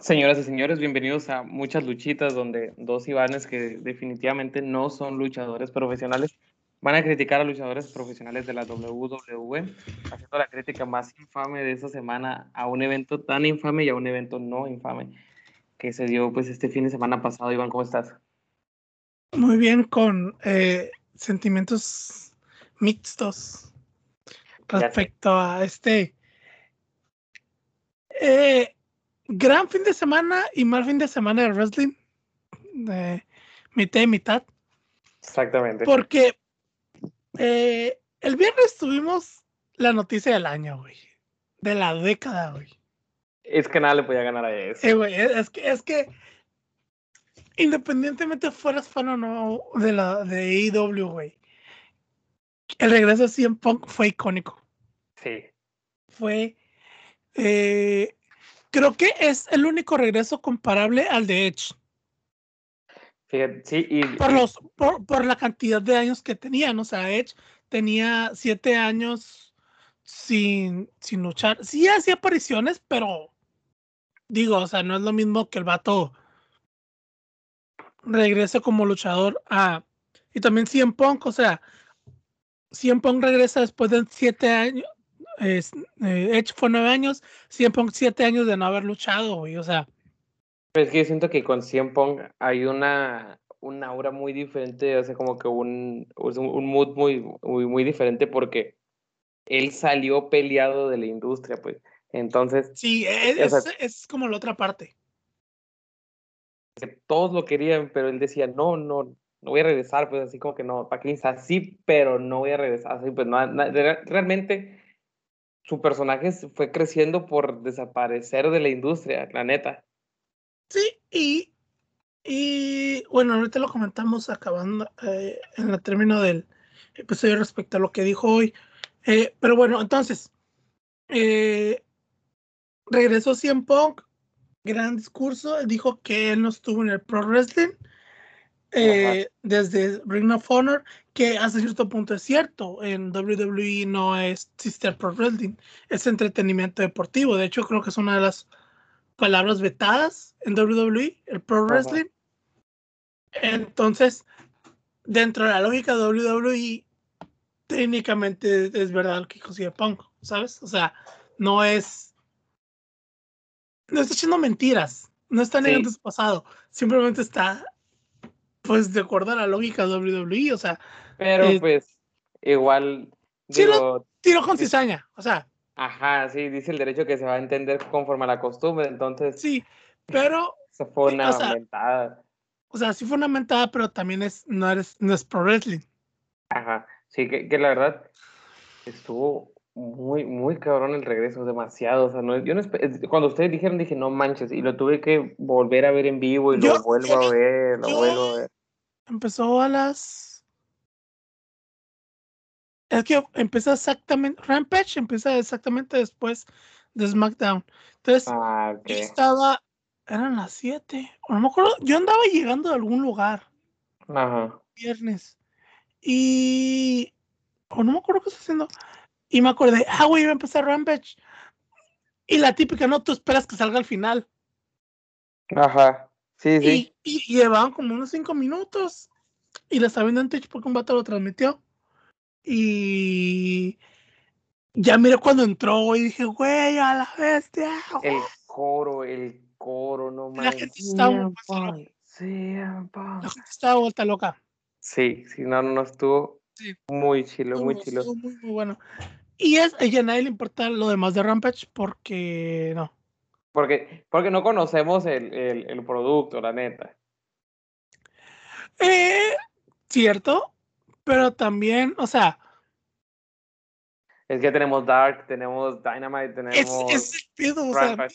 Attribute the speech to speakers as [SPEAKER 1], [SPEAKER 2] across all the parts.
[SPEAKER 1] Señoras y señores, bienvenidos a muchas luchitas donde dos Ivanes que definitivamente no son luchadores profesionales van a criticar a luchadores profesionales de la WWE, haciendo la crítica más infame de esta semana a un evento tan infame y a un evento no infame que se dio pues este fin de semana pasado. Iván, ¿cómo estás?
[SPEAKER 2] Muy bien, con eh, sentimientos mixtos respecto a este eh, gran fin de semana y mal fin de semana de wrestling. De mitad y mitad.
[SPEAKER 1] Exactamente.
[SPEAKER 2] Porque eh, el viernes tuvimos la noticia del año, güey. De la década, güey.
[SPEAKER 1] Es que nada le podía ganar a eso.
[SPEAKER 2] Eh, güey, es que, es que independientemente fueras fan o no de la de AEW, güey. El regreso de CM Punk fue icónico.
[SPEAKER 1] Sí.
[SPEAKER 2] Fue eh, creo que es el único regreso comparable al de Edge.
[SPEAKER 1] Fíjate, sí, y,
[SPEAKER 2] Por, los, por, por la cantidad de años que tenían. O sea, Edge tenía siete años sin, sin luchar. Sí hacía apariciones, pero digo, o sea, no es lo mismo que el vato regrese como luchador a. Y también CM Punk, o sea, CM Punk regresa después de siete años. Es, eh, Edge fue nueve años, CM Punk siete años de no haber luchado, güey. O sea,
[SPEAKER 1] es que yo siento que con CM Punk hay una, una aura muy diferente, o sea, como que un, un mood muy, muy, muy diferente porque él salió peleado de la industria, pues. Entonces,
[SPEAKER 2] sí, es,
[SPEAKER 1] O sea-
[SPEAKER 2] es- es como la otra parte.
[SPEAKER 1] que todos lo querían, pero él decía, no, no, no voy a regresar, pues así como que no, para que así, pero no voy a regresar, así, pues no, na- realmente su personaje fue creciendo por desaparecer de la industria, la neta.
[SPEAKER 2] Sí, y, y bueno, ahorita lo comentamos acabando eh, en el término del episodio respecto a lo que dijo hoy. Eh, pero bueno, entonces, eh, regresó CM Punk, gran discurso, dijo que él no estuvo en el Pro Wrestling desde Ring of Honor, que hasta cierto punto es cierto, en WWE no es Sister Pro Wrestling, es entretenimiento deportivo, de hecho creo que es una de las palabras vetadas en WWE, el Pro. Wrestling. Entonces, dentro de la lógica de WWE, técnicamente es verdad lo que CM Punk, ¿sabes? O sea, no es. No está echando mentiras, no está negando
[SPEAKER 1] Sí.
[SPEAKER 2] su pasado, simplemente está, pues, de acuerdo a la lógica de WWE, o sea,
[SPEAKER 1] Pero
[SPEAKER 2] Eh,
[SPEAKER 1] pues, igual,
[SPEAKER 2] sí lo-
[SPEAKER 1] digo,
[SPEAKER 2] tiro con cizaña, o sea,
[SPEAKER 1] ajá, sí, dice el derecho que se va a entender conforme a la costumbre, entonces,
[SPEAKER 2] sí, pero,
[SPEAKER 1] eso fue
[SPEAKER 2] sí,
[SPEAKER 1] una
[SPEAKER 2] o sea,
[SPEAKER 1] mentada.
[SPEAKER 2] o sea, sí fue una mentada, pero también es, no, eres, no es Pro Wrestling.
[SPEAKER 1] Ajá, sí, que, que la verdad estuvo muy, muy cabrón el regreso, demasiado. O sea, no, yo no es- cuando ustedes dijeron, dije, no manches, y lo tuve que volver a ver en vivo y
[SPEAKER 2] Yo-
[SPEAKER 1] lo vuelvo a ver, lo
[SPEAKER 2] yo-
[SPEAKER 1] vuelvo a ver.
[SPEAKER 2] empezó a las. Es que empezó exactamente. Rampage empieza exactamente después de SmackDown. Entonces,
[SPEAKER 1] Ah, ok.
[SPEAKER 2] yo estaba. Eran las 7. O no me acuerdo. Yo andaba llegando a algún lugar.
[SPEAKER 1] Ajá.
[SPEAKER 2] Viernes. Y. O no me acuerdo qué estaba haciendo. Y me acordé. Ah, güey, iba a empezar Rampage. Y la típica, no, tú esperas que salga al final.
[SPEAKER 1] Ajá. Sí, sí.
[SPEAKER 2] Y, y llevaban como unos cinco minutos. Y la estaba viendo en Twitch porque un vato lo transmitió. Y ya miré cuando entró y dije, güey, a la bestia.
[SPEAKER 1] El coro, el coro, no
[SPEAKER 2] La
[SPEAKER 1] mames.
[SPEAKER 2] gente estaba muy. La gente estaba vuelta loca.
[SPEAKER 1] Sí, sí, no, no, no, estuvo
[SPEAKER 2] Sí.
[SPEAKER 1] muy chilo, muy chilo.
[SPEAKER 2] estuvo muy, muy bueno. Y es, y a nadie le importa lo demás de Rampage porque no.
[SPEAKER 1] Porque, porque no conocemos el, el, el producto, la neta.
[SPEAKER 2] Eh, cierto, pero también, o sea,
[SPEAKER 1] Es que tenemos Dark, tenemos Dynamite, tenemos
[SPEAKER 2] es el pedo, o sea,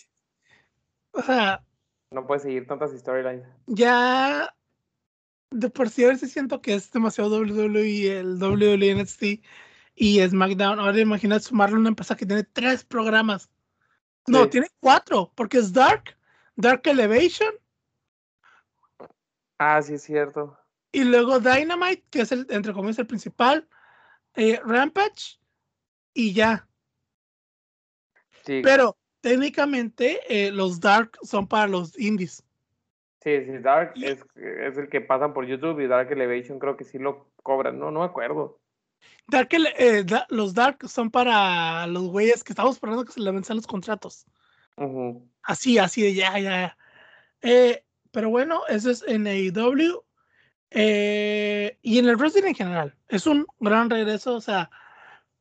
[SPEAKER 2] o sea,
[SPEAKER 1] No puedes seguir tantas storylines.
[SPEAKER 2] ya de por sí a veces siento que es demasiado WWE, el WWE NXT y SmackDown. Ahora imagina sumarle una empresa que tiene tres programas. No,
[SPEAKER 1] Sí.
[SPEAKER 2] tiene cuatro, porque es Dark, Dark Elevation
[SPEAKER 1] Ah, sí, es cierto.
[SPEAKER 2] Y luego Dynamite, que es el, entre comillas, el principal, eh, Rampage y ya.
[SPEAKER 1] Sí.
[SPEAKER 2] Pero técnicamente eh, los Dark son para los indies.
[SPEAKER 1] Sí, sí, Dark es, es, el que pasan por YouTube y Dark Elevation creo que sí lo cobran, no, no me acuerdo.
[SPEAKER 2] Dark, eh, los Dark son para los güeyes que estamos esperando que se le los contratos. Así, así de ya, ya. Eh, pero bueno, eso es en AEW. Eh, y en el wrestling en general. Es un gran regreso. O sea,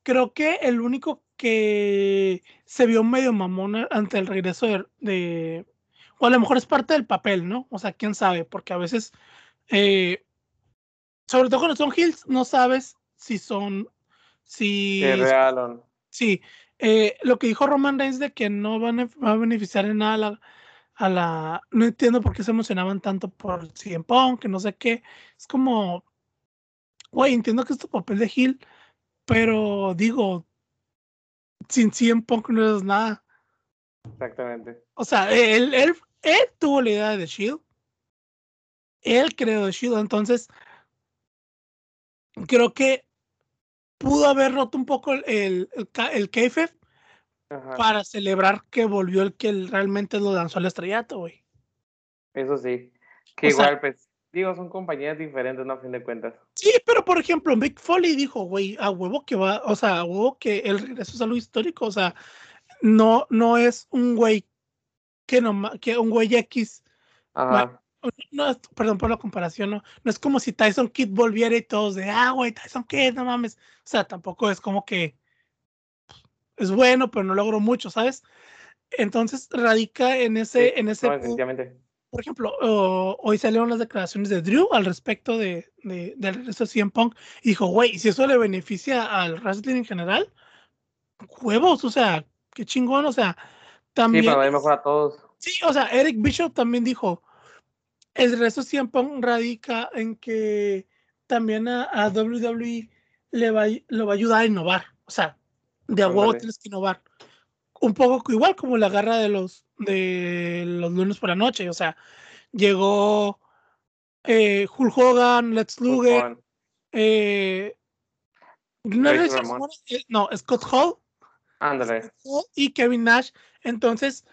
[SPEAKER 2] creo que el único que se vio medio mamón ante el regreso de, o a lo mejor es parte del papel, ¿no? O sea, quién sabe, porque a veces, eh, sobre todo cuando son hills, no sabes si son, si...
[SPEAKER 1] real
[SPEAKER 2] Sí, eh, lo que dijo Roman Reigns de que no van a, va a beneficiar en nada la, a la, No entiendo por qué se emocionaban tanto por CM Punk, que no sé qué. Es como... Güey, entiendo que es tu papel de Hill, pero digo, sin Punk no es nada.
[SPEAKER 1] Exactamente.
[SPEAKER 2] O sea, él, él, él tuvo la idea de Shield. Él creó de Shield, entonces creo que pudo haber roto un poco el, el, el, para celebrar que volvió el que realmente lo lanzó al estrellato, güey.
[SPEAKER 1] Eso sí. Que igual, pues, digo, son compañías diferentes, ¿no? A fin de cuentas.
[SPEAKER 2] Sí, pero por ejemplo, Mick Foley dijo, güey, a huevo que va, o sea, a huevo que el regreso es algo histórico, o sea, no, no es un güey que no, que un güey X. No, perdón por la comparación, no, no es como si Tyson Kidd volviera y todos de, ah, güey, Tyson Kidd, no mames. O sea, tampoco es como que es bueno, pero no logro mucho, ¿sabes? Entonces radica en ese, en ese. por ejemplo, hoy salieron las declaraciones de Drew al respecto de, de, del regreso de CM Punk y dijo, güey, si eso le beneficia al wrestling en general, huevos, o sea, qué chingón, o sea, también. Sí,
[SPEAKER 1] para mejor a todos.
[SPEAKER 2] Sí, o sea, Eric Bishop también dijo, el resto siempre radica en que también a, WWE le va, lo va a ayudar a innovar, o sea, de a huevo tienes que innovar. Un poco igual como la garra de los de los lunes por la noche, o sea, llegó eh, Hulk Hogan, Let's Luger, eh, no, no, Scott Hall
[SPEAKER 1] Ándale.
[SPEAKER 2] Y Kevin Nash. Entonces,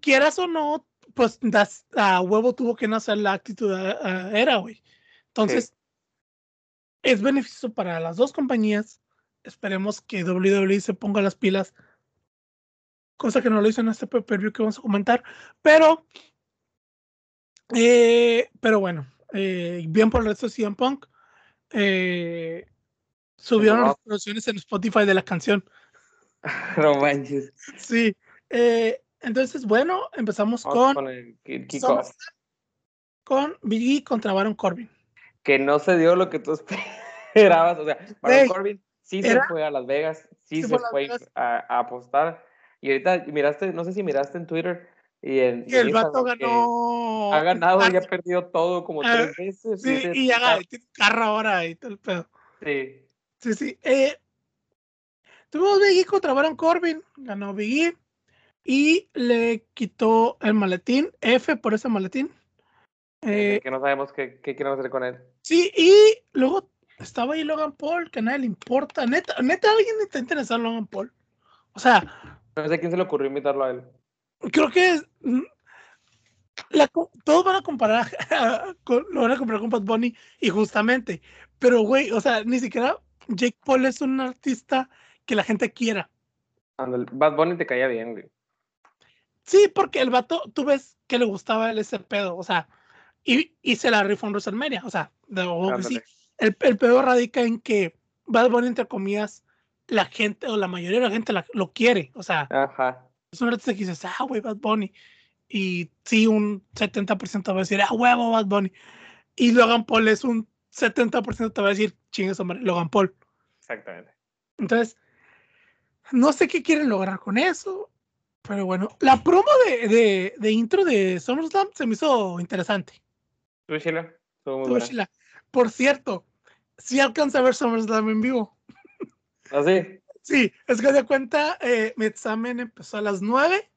[SPEAKER 2] quieras o no, pues a huevo tuvo que nacer la actitud era, güey. Entonces, es beneficio para las dos compañías. Esperemos que WWE se ponga las pilas. Cosa que no lo hizo en este preview que vamos a comentar. Pero, eh, pero bueno, eh, bien por el resto de CM Punk. Eh, subieron las producciones en Spotify de la canción.
[SPEAKER 1] no manches.
[SPEAKER 2] Sí. Entonces, bueno, empezamos con.
[SPEAKER 1] Con el
[SPEAKER 2] Con Biggie contra Baron Corbin.
[SPEAKER 1] Que no se dio lo que tú esperabas. O sea, Baron Corbin sí se fue a Las Vegas, sí se, fue, a, apostar. Y ahorita miraste, no sé si miraste en Twitter. Y, en,
[SPEAKER 2] el vato ganó.
[SPEAKER 1] Ha ganado y ha perdido todo como ah, tres veces.
[SPEAKER 2] Sí, y, ya tiene carro ahora y todo el pedo.
[SPEAKER 1] Sí.
[SPEAKER 2] Sí, sí. Eh, Tuvimos Biggie contra Baron Corbin, ganó Biggie y le quitó el maletín, F por ese maletín.
[SPEAKER 1] Eh, que no sabemos qué, qué quieren hacer con él.
[SPEAKER 2] Sí, y luego estaba ahí Logan Paul, que a nadie le importa. Neta, neta, alguien está interesado en Logan Paul. O sea.
[SPEAKER 1] No sé quién se le ocurrió invitarlo a él.
[SPEAKER 2] Creo que mm, la, todos van a comparar, con, lo van a comparar con Pat Bunny, y justamente. Pero, güey, o sea, ni siquiera Jake Paul es un artista que la gente quiera.
[SPEAKER 1] Bad Bunny te caía bien, güey.
[SPEAKER 2] Sí, porque el vato, tú ves que le gustaba el ese pedo, o sea, y, y se la rifó en WrestleMania, o sea, de, sí. El, el pedo radica en que Bad Bunny, entre comillas, la gente, o la mayoría de la gente lo quiere, o sea,
[SPEAKER 1] Ajá.
[SPEAKER 2] es un artista que dices, ah, güey, Bad Bunny, y sí, un 70% va a decir, ah, huevo, Bad Bunny, y Logan Paul es un 70% te va a decir, chingue hombre, Logan Paul.
[SPEAKER 1] Exactamente.
[SPEAKER 2] Entonces, no sé qué quieren lograr con eso. Pero bueno, la promo de, de, de intro de SummerSlam se me hizo interesante.
[SPEAKER 1] ¿Tú, Sheila?
[SPEAKER 2] Por cierto, si alcanza a ver SummerSlam en vivo.
[SPEAKER 1] ¿Ah, sí?
[SPEAKER 2] Sí, es que de cuenta, eh, mi examen empezó a las 9,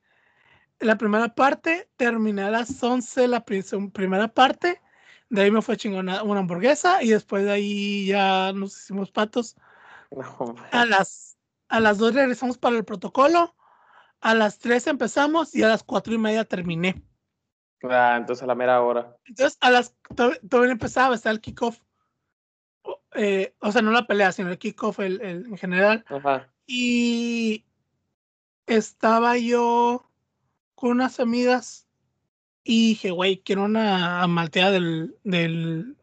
[SPEAKER 2] la primera parte, terminé a las 11 la primera parte, de ahí me fue chingona una hamburguesa y después de ahí ya nos hicimos patos. a las a las dos regresamos para el protocolo. a las 3 empezamos y a las 4 y media terminé.
[SPEAKER 1] Ah, entonces a la mera hora.
[SPEAKER 2] Entonces, a las todavía empezaba, está el kickoff. Eh, o sea, no la pelea, sino el kickoff el, el, en general.
[SPEAKER 1] Ajá.
[SPEAKER 2] Y estaba yo con unas amigas y dije, güey, quiero una malteada del, del,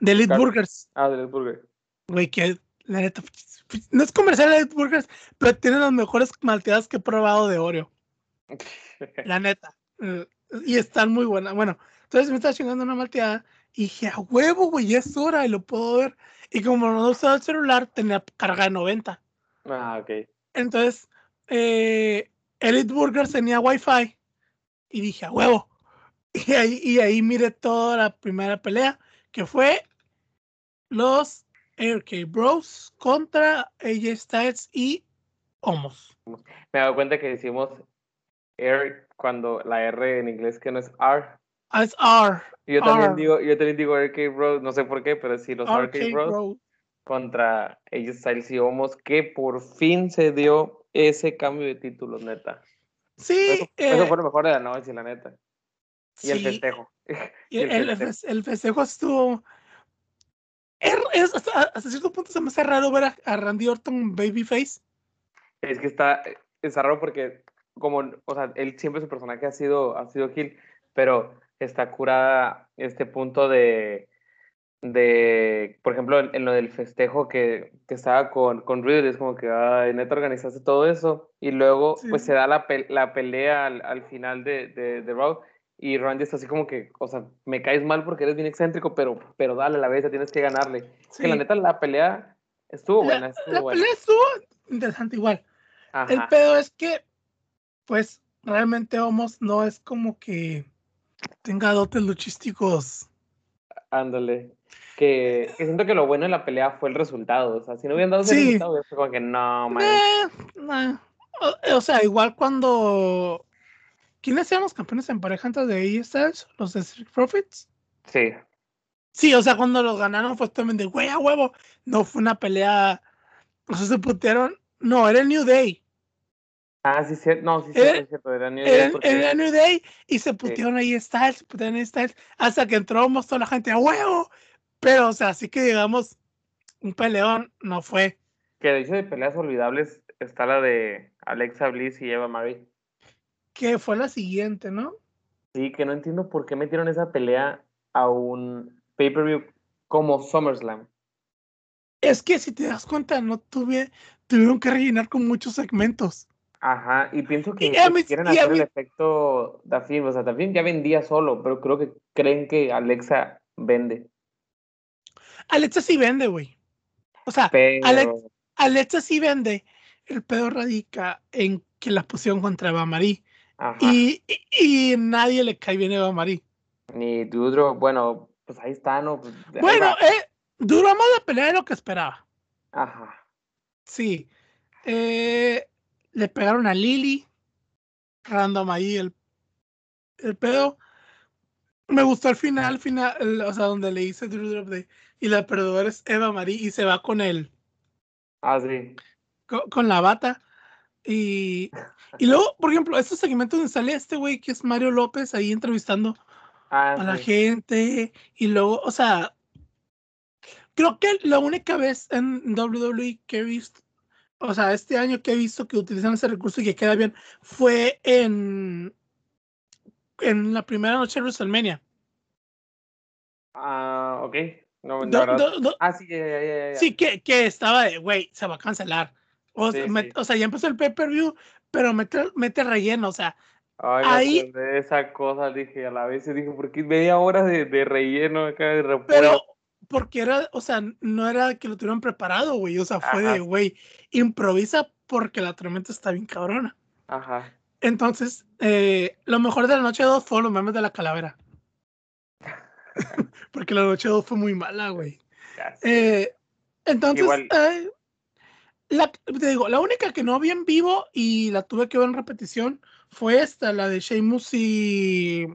[SPEAKER 2] de Elite Burgers.
[SPEAKER 1] Ah, de Elite Burgers.
[SPEAKER 2] Güey, que la neta, no es comercial de Elite Burgers, pero tiene las mejores malteadas que he probado de Oreo. la neta. Y están muy buenas. Bueno, entonces me estaba chingando una malteada y dije, a huevo, güey, ya es hora y lo puedo ver. Y como no usaba el celular, tenía carga de 90.
[SPEAKER 1] Ah, ok.
[SPEAKER 2] Entonces, eh, Elite Burgers tenía Wi-Fi y dije, a huevo. Y ahí, y ahí miré toda la primera pelea, que fue los Aircade Bros contra AJ Styles y Homos.
[SPEAKER 1] Me he dado cuenta que decimos Air cuando la R en inglés que no es R.
[SPEAKER 2] Ah, es R.
[SPEAKER 1] Yo también digo, yo también digo Arcade Bros, no sé por qué, pero sí los Arcade, Bros, contra AJ Styles y Homos, que por fin se dio ese cambio de títulos, neta.
[SPEAKER 2] Sí.
[SPEAKER 1] Eso, eh, fue lo mejor de la noche, la neta. Y el festejo.
[SPEAKER 2] Y el, festejo. estuvo. Es, hasta, cierto punto se me hace raro ver a, Randy Orton babyface.
[SPEAKER 1] Es que está, está raro porque, como, o sea, él siempre su personaje ha sido, ha sido Gil, pero está curada este punto de, de, por ejemplo, en, lo del festejo que, que estaba con, con es como que, ay, neta, organizaste todo eso, y luego, pues, se da la, la pelea al, al, final de, de, de Raw, y Randy está así como que, o sea, me caes mal porque eres bien excéntrico, pero, pero dale, la vez tienes que ganarle. Que la neta, la pelea estuvo buena. Estuvo
[SPEAKER 2] la, pelea estuvo interesante igual. El pedo es que, pues, realmente Homos no es como que tenga dotes luchísticos.
[SPEAKER 1] Ándale. Que, que, siento que lo bueno de la pelea fue el resultado. O sea, si no hubieran dado ese resultado, yo como que no, man.
[SPEAKER 2] Eh, o, sea, igual cuando. ¿Quiénes eran los campeones en pareja antes de AEW? ¿Los de Street Profits?
[SPEAKER 1] Sí.
[SPEAKER 2] Sí, o sea, cuando los ganaron fue también de güey a huevo. No fue una pelea. O sea, se putearon. No, era el New Day.
[SPEAKER 1] Ah, sí, sí, no, sí, era, es cierto, era New Day.
[SPEAKER 2] Era, New Day y se putearon ahí Styles, se putearon ahí Styles, hasta que entró toda la gente a huevo. Pero, o sea, sí que digamos, un peleón no fue.
[SPEAKER 1] Que de hecho de peleas olvidables está la de Alexa Bliss y Eva Marie.
[SPEAKER 2] Que fue la siguiente, ¿no?
[SPEAKER 1] Sí, que no entiendo por qué metieron esa pelea a un pay-per-view como SummerSlam.
[SPEAKER 2] Es que si te das cuenta, no tuve, tuvieron que rellenar con muchos segmentos.
[SPEAKER 1] Ajá, y pienso que quieren hacer el efecto Dafin, o sea, Dafin ya vendía solo, pero creo que creen que Alexa vende.
[SPEAKER 2] Alexa sí vende, güey. O sea, Alexa, sí vende. El pedo radica en que la pusieron contra Eva Marie. Y, y, nadie le cae bien a Eva Marie.
[SPEAKER 1] Ni Dudro, bueno, pues ahí está, ¿no? Pues,
[SPEAKER 2] bueno, eh, duró más la pelea de lo que esperaba.
[SPEAKER 1] Ajá.
[SPEAKER 2] Sí. Eh, le pegaron a Lily, random ahí el, el pedo. Me gustó el final, final, o sea, donde le hice Drew Drop de y la perdedora es Eva Marie y se va con él.
[SPEAKER 1] Ah, sí.
[SPEAKER 2] Con, la bata. Y, y luego, por ejemplo, estos segmentos donde sale este güey que es Mario López ahí entrevistando ah, a la gente. Y luego, o sea, creo que la única vez en WWE que he visto o sea, este año que he visto que utilizan ese recurso y que queda bien, fue en, en la primera noche de WrestleMania.
[SPEAKER 1] Ah, ok. No,
[SPEAKER 2] ah, sí, ya, ya, sí que, que estaba de, güey, se va a cancelar. O, o sea, ya empezó el pay-per-view, pero mete, mete relleno, o sea.
[SPEAKER 1] Ay, ahí. De esa cosa dije a la vez, dije, ¿por qué media hora de, de relleno acá de
[SPEAKER 2] Pero, porque era, o sea, no era que lo tuvieran preparado, güey. O sea, fue de, güey, improvisa porque la tormenta está bien cabrona.
[SPEAKER 1] Ajá.
[SPEAKER 2] Entonces, eh, lo mejor de la noche 2 fue los memes de la calavera. porque la noche 2 fue muy mala, güey. Eh, entonces, eh, la, te digo, la única que no vi en vivo y la tuve que ver en repetición fue esta, la de Sheamus y.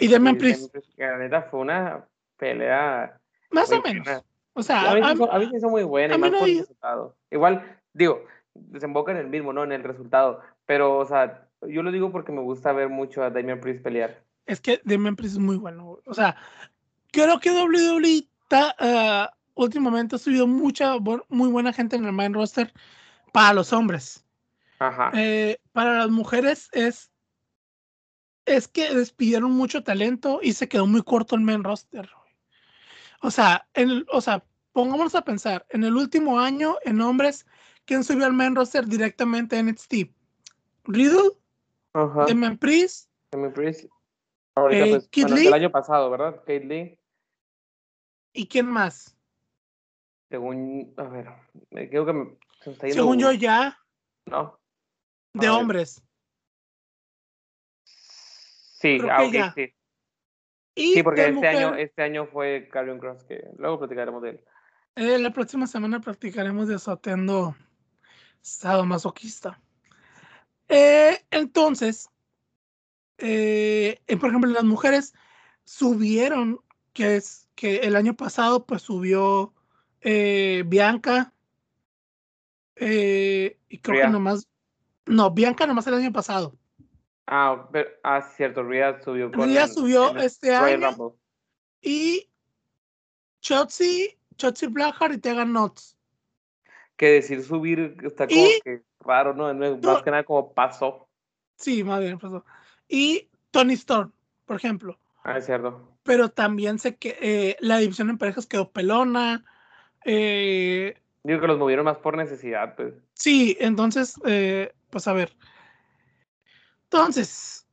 [SPEAKER 2] Y Demian Priest.
[SPEAKER 1] La neta fue una pelea.
[SPEAKER 2] Más o menos. O sea,
[SPEAKER 1] a mí, se hizo, muy buena y más Igual, digo, desemboca en el mismo, ¿no? En el resultado. Pero, o sea, yo lo digo porque me gusta ver mucho a Damian Priest pelear.
[SPEAKER 2] Es que Damian Priest es muy bueno. O sea, creo que WWE está, uh, últimamente ha subido mucha, muy buena gente en el main roster para los hombres.
[SPEAKER 1] Ajá.
[SPEAKER 2] Eh, para las mujeres es es que despidieron mucho talento y se quedó muy corto el main roster. O sea, en o sea, pongámonos a pensar, en el último año en hombres, ¿quién subió al main roster directamente en NXT? Riddle,
[SPEAKER 1] Ajá.
[SPEAKER 2] Damian Priest,
[SPEAKER 1] Damian Priest. Ahorita,
[SPEAKER 2] Eh,
[SPEAKER 1] pues,
[SPEAKER 2] Kid
[SPEAKER 1] bueno,
[SPEAKER 2] Lee.
[SPEAKER 1] el año pasado, ¿verdad? Kate Lee.
[SPEAKER 2] ¿y quién más?
[SPEAKER 1] Según, a ver, me creo que me, se está yendo
[SPEAKER 2] Según yo ya,
[SPEAKER 1] No.
[SPEAKER 2] de hombres.
[SPEAKER 1] Sí,
[SPEAKER 2] Creo
[SPEAKER 1] ah,
[SPEAKER 2] que
[SPEAKER 1] ok,
[SPEAKER 2] ya.
[SPEAKER 1] sí.
[SPEAKER 2] Y
[SPEAKER 1] Sí, porque este año, este año fue Carrion Cross, que luego platicaremos de él.
[SPEAKER 2] eh, la próxima semana practicaremos de Soteando Sadomasoquista. Eh, entonces, eh, por ejemplo, las mujeres subieron, que es que el año pasado pues subió Bianca y creo que nomás, no, Bianca nomás el año pasado.
[SPEAKER 1] Ah, pero, ah, cierto, Rhea subió con
[SPEAKER 2] Rhea subió
[SPEAKER 1] el
[SPEAKER 2] este año
[SPEAKER 1] Rumble.
[SPEAKER 2] y Chotzi, Chotzi Blackheart y Tegan Nox.
[SPEAKER 1] Que decir subir está como
[SPEAKER 2] Y-
[SPEAKER 1] que raro, ¿no? No es
[SPEAKER 2] No.
[SPEAKER 1] Más que nada como pasó.
[SPEAKER 2] Sí, más bien pasó. Y Tony Storm, por ejemplo.
[SPEAKER 1] Ah, es cierto.
[SPEAKER 2] Pero también sé que eh, la división en parejas quedó pelona. eh,
[SPEAKER 1] Digo que los movieron más por necesidad, pues.
[SPEAKER 2] sí, entonces, eh, pues a ver. Entonces,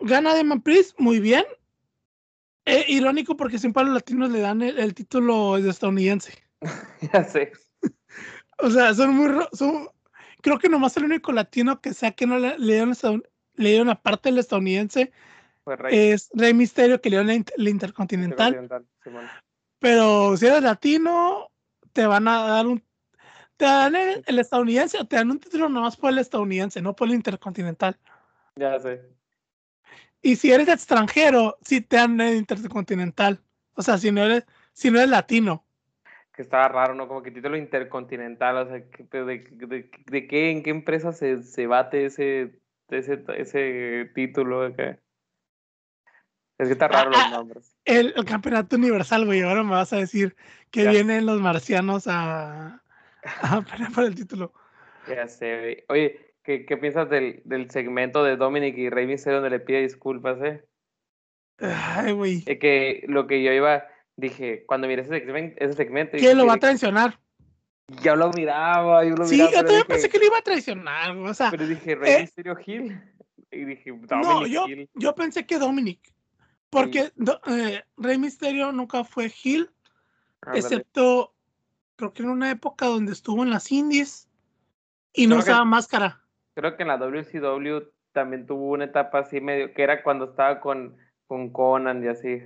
[SPEAKER 2] gana Demon Priest, muy bien. Eh, irónico porque siempre a los latinos le dan el, el título de estadounidense.
[SPEAKER 1] ya sé.
[SPEAKER 2] O sea, son muy. Son, creo que nomás el único latino que sea que no le, le dieron, le dieron aparte del estadounidense
[SPEAKER 1] Rey.
[SPEAKER 2] es Rey Misterio que le dieron la, inter- la intercontinental. Pero si eres latino, te van a dar un. Te dan el, el estadounidense o te dan un título nomás por el estadounidense, no por el intercontinental.
[SPEAKER 1] Ya sé.
[SPEAKER 2] Y si eres extranjero, sí te dan el intercontinental. O sea, si no eres, si no eres latino.
[SPEAKER 1] Que estaba raro, ¿no? Como que título intercontinental, o sea. ¿de, de, de qué, en qué empresa se, se bate ese, ese, ese título? qué? Es que está raro
[SPEAKER 2] Ah,
[SPEAKER 1] los
[SPEAKER 2] ah,
[SPEAKER 1] nombres.
[SPEAKER 2] El, el campeonato universal, güey. Ahora me vas a decir que
[SPEAKER 1] Ya.
[SPEAKER 2] vienen los marcianos a, a pelear por el título.
[SPEAKER 1] Ya sé, güey. Oye, ¿qué, qué piensas del, del segmento de Dominic y Rey Mysterio donde le pide disculpas, eh?
[SPEAKER 2] Ay, güey.
[SPEAKER 1] Es que lo que yo iba, dije, cuando miré ese segmento, ese segmento
[SPEAKER 2] ¿Quién lo va a
[SPEAKER 1] "Mire,
[SPEAKER 2] traicionar?
[SPEAKER 1] Ya lo miraba, yo lo
[SPEAKER 2] Sí,
[SPEAKER 1] miraba,
[SPEAKER 2] yo
[SPEAKER 1] pero
[SPEAKER 2] también
[SPEAKER 1] dije,
[SPEAKER 2] pensé que lo iba a traicionar. O sea,
[SPEAKER 1] pero dije, Rey
[SPEAKER 2] eh,
[SPEAKER 1] Mysterio Hill. Y dije, Dominic
[SPEAKER 2] no, yo,
[SPEAKER 1] Hill.
[SPEAKER 2] yo pensé que Dominic. Porque do- eh, Rey Misterio nunca fue
[SPEAKER 1] Ándale.
[SPEAKER 2] excepto, creo que en una época donde estuvo en las indies y no
[SPEAKER 1] Creo que-
[SPEAKER 2] usaba máscara.
[SPEAKER 1] Creo que en la WCW también tuvo una etapa así medio, que era cuando estaba con, con Conan y así,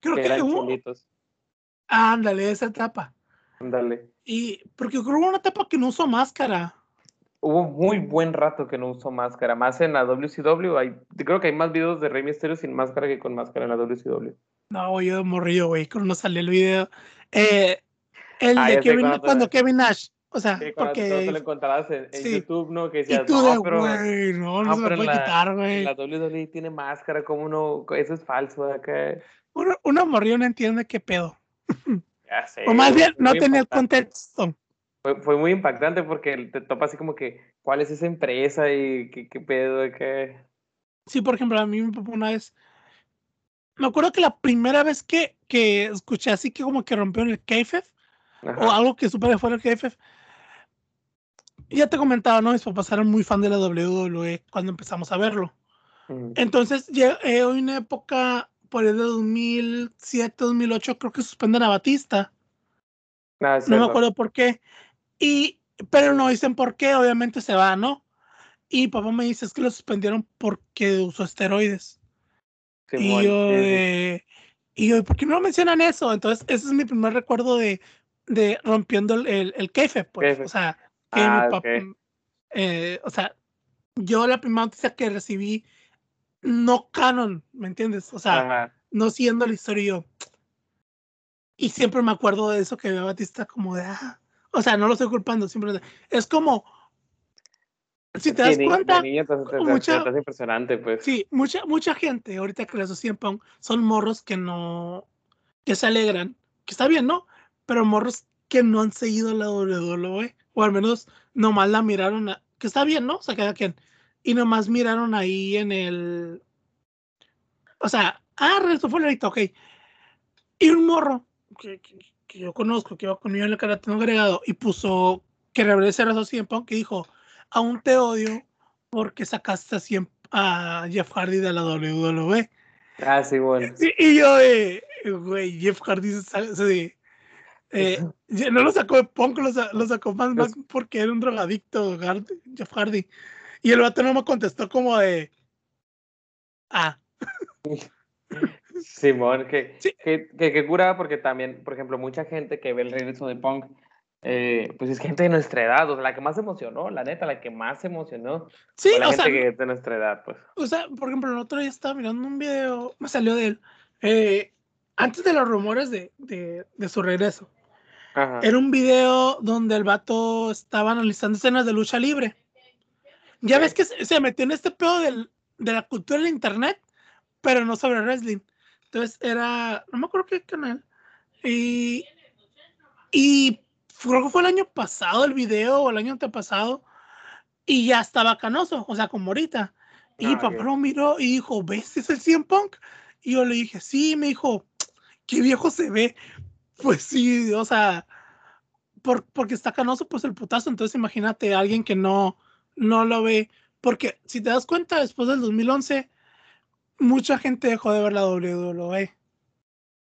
[SPEAKER 2] Creo
[SPEAKER 1] que
[SPEAKER 2] que
[SPEAKER 1] eran
[SPEAKER 2] hubo,
[SPEAKER 1] chulitos.
[SPEAKER 2] ándale, esa etapa.
[SPEAKER 1] Ándale.
[SPEAKER 2] Y porque creo que hubo una etapa que no usó máscara.
[SPEAKER 1] Hubo muy buen rato que no usó máscara, más en la WCW, hay, creo que hay más videos de Rey Mysterio sin máscara que con máscara en la WCW.
[SPEAKER 2] No, yo de morrillo, güey, cuando no salió el video. Eh, el
[SPEAKER 1] Ah,
[SPEAKER 2] de Kevin, cuando. Kevin Nash. O sea,
[SPEAKER 1] Sí, todo te lo
[SPEAKER 2] porque.
[SPEAKER 1] encontrabas en, en
[SPEAKER 2] sí.
[SPEAKER 1] YouTube, ¿no? Que
[SPEAKER 2] Y
[SPEAKER 1] decías,
[SPEAKER 2] tú
[SPEAKER 1] no,
[SPEAKER 2] de,
[SPEAKER 1] pero,
[SPEAKER 2] güey, no, no,
[SPEAKER 1] no,
[SPEAKER 2] se me puede
[SPEAKER 1] la,
[SPEAKER 2] quitar, güey.
[SPEAKER 1] la WWE tiene máscara, ¿cómo no? Eso es falso acá.
[SPEAKER 2] Uno, uno morrillo no entiende qué pedo.
[SPEAKER 1] Ya sé,
[SPEAKER 2] O más bien, no tenía el contexto.
[SPEAKER 1] Fue, fue muy impactante porque te topa así como que, ¿cuál es esa empresa y qué, qué pedo? ¿Qué?
[SPEAKER 2] Sí, por ejemplo, a mí mi papá una vez. Me acuerdo que la primera vez que, que escuché así que como que rompió en el KFF o algo que supe que fuera el KFF. Ya te comentaba, ¿no? Mis papás eran muy fan de la WWE cuando empezamos a verlo.
[SPEAKER 1] Ujú.
[SPEAKER 2] Entonces, ya, eh, hoy una época, por el de 2007, 2008, creo que suspenden a Batista.
[SPEAKER 1] Ah, es
[SPEAKER 2] No me acuerdo por qué. Y, pero no dicen por qué, obviamente se va, ¿no? Y papá me dice, es que lo suspendieron porque usó esteroides.
[SPEAKER 1] Simón,
[SPEAKER 2] y yo,
[SPEAKER 1] sí, sí.
[SPEAKER 2] de- y yo, ¿por qué no mencionan eso? Entonces, ese es mi primer recuerdo de, de rompiendo el, el, el kayfabe, pues. O sea,
[SPEAKER 1] Ah,
[SPEAKER 2] mi papá,
[SPEAKER 1] ok.
[SPEAKER 2] eh, o sea, yo la primera noticia que recibí, no canon, ¿me entiendes? O sea,
[SPEAKER 1] Ajá.
[SPEAKER 2] no siendo la historia y yo. Y siempre me acuerdo de eso que veo a Batista como de, ah, o sea, no lo estoy culpando, simplemente. Es como si te das cuenta,
[SPEAKER 1] mucha, impresionante, pues.
[SPEAKER 2] Sí, mucha, mucha gente ahorita que les siempre son morros que no, que se alegran, que está bien, ¿no? Pero morros que no han seguido la WWE, o al menos nomás la miraron, que está bien, ¿no? O sea, cada quien. Y nomás miraron ahí en el. O sea, ah, esto fue ahorita, ok. Y un morro que, que, yo conozco, que iba conmigo en el no agregado, y puso que regrese a siempre, que dijo, aún te odio porque sacaste a, a Jeff Hardy de la WWE.
[SPEAKER 1] Ah, sí, bueno.
[SPEAKER 2] Y, yo, eh, güey, Jeff Hardy se, eh, no lo sacó de Punk, lo, sacó más, más, porque era un drogadicto, Jeff Hardy. Y el vato no me contestó como de. Ah.
[SPEAKER 1] Simón, que, que, que, cura porque también, por ejemplo, mucha gente que ve el regreso de Punk, eh, pues es gente de nuestra edad, o sea, la que más emocionó, la neta, la que más emocionó.
[SPEAKER 2] Sí,
[SPEAKER 1] la
[SPEAKER 2] o
[SPEAKER 1] gente
[SPEAKER 2] sea,
[SPEAKER 1] que es de nuestra edad, pues.
[SPEAKER 2] O sea, por ejemplo, el otro día estaba mirando un video, me salió de él, eh, antes de los rumores de, de, de su regreso. Era un video donde el vato estaba analizando escenas de lucha libre. Ya ves que se, metió en este pedo del, de la cultura del internet, pero no sobre wrestling. Entonces era, no me acuerdo qué canal. Y, y creo que fue el año pasado el video o el año antepasado. Y ya estaba canoso, o sea, como ahorita. Y mi ah, papá lo miró y dijo, ¿ves? ¿Es el 100 Punk? Y yo le dije, sí, me dijo, qué viejo se ve. Pues sí, o sea, por, porque está canoso, pues el putazo. Entonces imagínate a alguien que no, no lo ve. Porque si te das cuenta, después del 2011, mucha gente dejó de ver la WWE.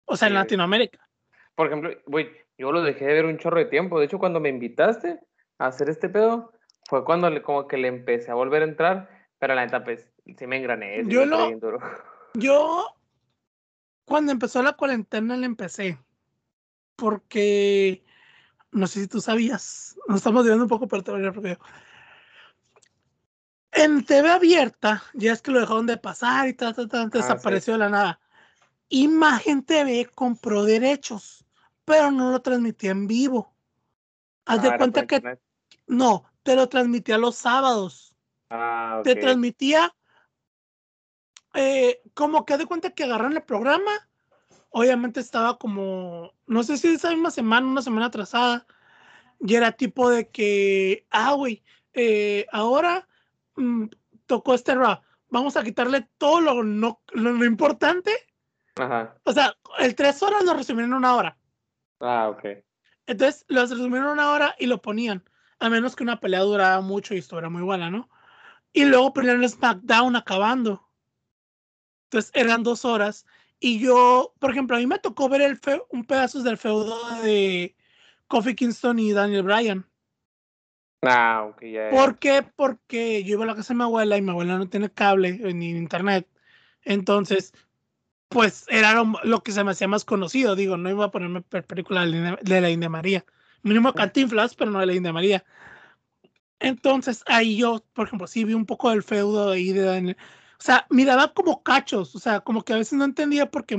[SPEAKER 2] O sea, en Latinoamérica.
[SPEAKER 1] Por ejemplo, güey, yo lo dejé de ver un chorro de tiempo. De hecho, cuando me invitaste a hacer este pedo, fue cuando le, como que le empecé a volver a entrar. Pero la neta, pues, sí me engrané.
[SPEAKER 2] yo lo, Yo, cuando empezó la cuarentena, le empecé porque no sé si tú sabías, nos estamos viendo un poco, pero te voy a En TV abierta, ya es que lo dejaron de pasar y tal, tal, tal, ah, desapareció de la nada. Imagen TV compró derechos, pero no lo transmitía en vivo. Haz de ah, cuenta que no, te lo transmitía los sábados.
[SPEAKER 1] Ah,
[SPEAKER 2] te transmitía eh, como que haz de cuenta que agarran el programa obviamente estaba como, no sé si esa misma semana, una semana atrasada, y era tipo de que, ah, güey, eh, ahora mm, tocó este rap, vamos a quitarle todo lo, no, lo, importante.
[SPEAKER 1] Ajá.
[SPEAKER 2] O sea, el tres horas lo resumieron en una hora.
[SPEAKER 1] Ah, ok.
[SPEAKER 2] Entonces lo resumieron en una hora y lo ponían, a menos que una pelea durara mucho y esto era muy buena, ¿no? Y luego ponían el SmackDown acabando. Entonces eran dos horas y yo, por ejemplo, a mí me tocó ver el un pedazo del feudo de Kofi Kingston y Daniel Bryan.
[SPEAKER 1] Ah, ok, ya.
[SPEAKER 2] ¿Por qué? Porque yo iba a la casa de mi abuela y mi abuela no tiene cable ni internet. Entonces, pues era lo, que se me hacía más conocido. Digo, no iba a ponerme película de la India María. Mínimo Cantinflas, pero no de la India María. Entonces, ahí yo, por ejemplo, sí vi un poco del feudo ahí de Daniel o sea, miraba como cachos, o sea, como que a veces no entendía porque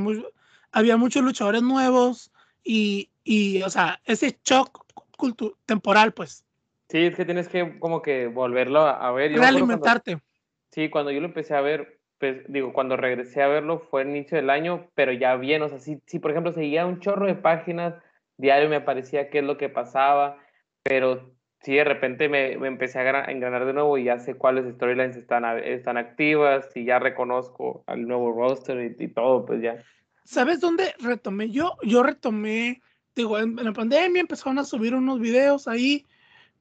[SPEAKER 2] había muchos luchadores nuevos y, y o sea, ese shock temporal, pues.
[SPEAKER 1] Sí, es que tienes que como que volverlo a ver.
[SPEAKER 2] Realimentarte.
[SPEAKER 1] sí, cuando yo lo empecé a ver, pues digo, cuando regresé a verlo fue el inicio del año, pero ya bien, o sea, sí, sí, por ejemplo, seguía un chorro de páginas, diario me aparecía qué es lo que pasaba, pero sí, de repente me, me, empecé a engranar de nuevo y ya sé cuáles storylines están, están activas y ya reconozco al nuevo roster y, todo, pues ya.
[SPEAKER 2] ¿Sabes dónde retomé? Yo, yo retomé, digo, en, la pandemia empezaron a subir unos videos ahí,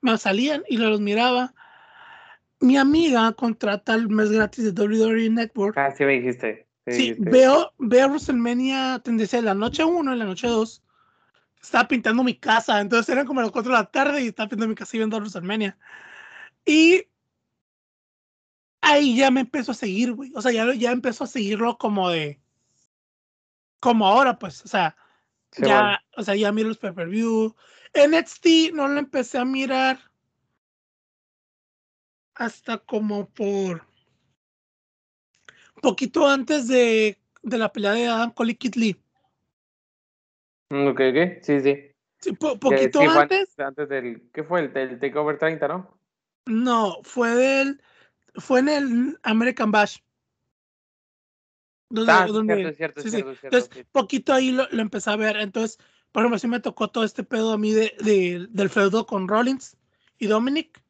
[SPEAKER 2] me salían y los miraba. Mi amiga contrata el mes gratis de WWE Network.
[SPEAKER 1] Ah, sí me dijiste.
[SPEAKER 2] Sí, veo, veo WrestleMania tendencia de la noche 1 y la noche 2 estaba pintando mi casa, entonces eran como las 4 de la tarde y estaba pintando mi casa y viendo Armenia. Y ahí ya me empezó a seguir, güey. O sea, ya, ya empezó a seguirlo como de. Como ahora, pues. O sea, ya, o sea, ya miro los pay-per-view. NXT no lo empecé a mirar hasta como por poquito antes de, de la pelea de Adam Cole y Kid Lee.
[SPEAKER 1] Mm, ok, ok, sí, sí.
[SPEAKER 2] poquito antes.
[SPEAKER 1] Antes del, ¿qué fue? El, el Takeover 30, ¿no?
[SPEAKER 2] No, fue del. Fue en el American Bash.
[SPEAKER 1] Donde, ah, cierto, cierto,
[SPEAKER 2] sí,
[SPEAKER 1] cierto.
[SPEAKER 2] Entonces, poquito ahí lo, lo, empecé a ver. Entonces, por ejemplo, sí me tocó todo este pedo a mí de, de del feudo con Rollins y Dominic.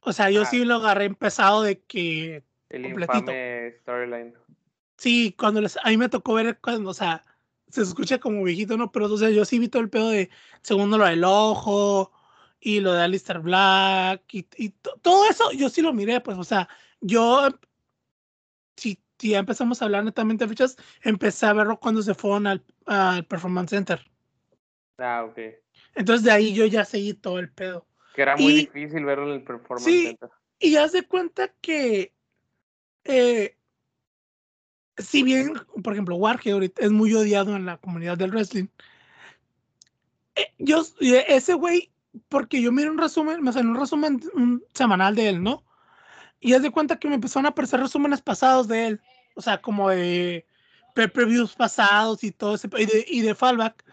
[SPEAKER 2] O sea, yo ah. sí lo agarré empezado de que.
[SPEAKER 1] El infame storyline.
[SPEAKER 2] Sí, cuando les, a mí me tocó ver cuando, o sea, se escucha como viejito, ¿no? Pero o sea, yo sí vi todo el pedo de segundo lo del ojo y lo de Alistair Black y, y todo eso, yo sí lo miré, pues, o sea, yo, si, si ya empezamos a hablar netamente de fechas, empecé a verlo cuando se fueron al, al Performance Center.
[SPEAKER 1] Ah, ok.
[SPEAKER 2] Entonces de ahí yo ya seguí todo el pedo.
[SPEAKER 1] Que era muy difícil verlo en el Performance sí, Center.
[SPEAKER 2] Y ya se cuenta que eh, si bien, por ejemplo, Warhead es muy odiado en la comunidad del wrestling, eh, yo, ese güey, porque yo miré un resumen, me salió un resumen un semanal de él, ¿no? Y es de cuenta que me empezaron a aparecer resúmenes pasados de él, o sea, como de previews pasados y todo ese, y de, y de fallback.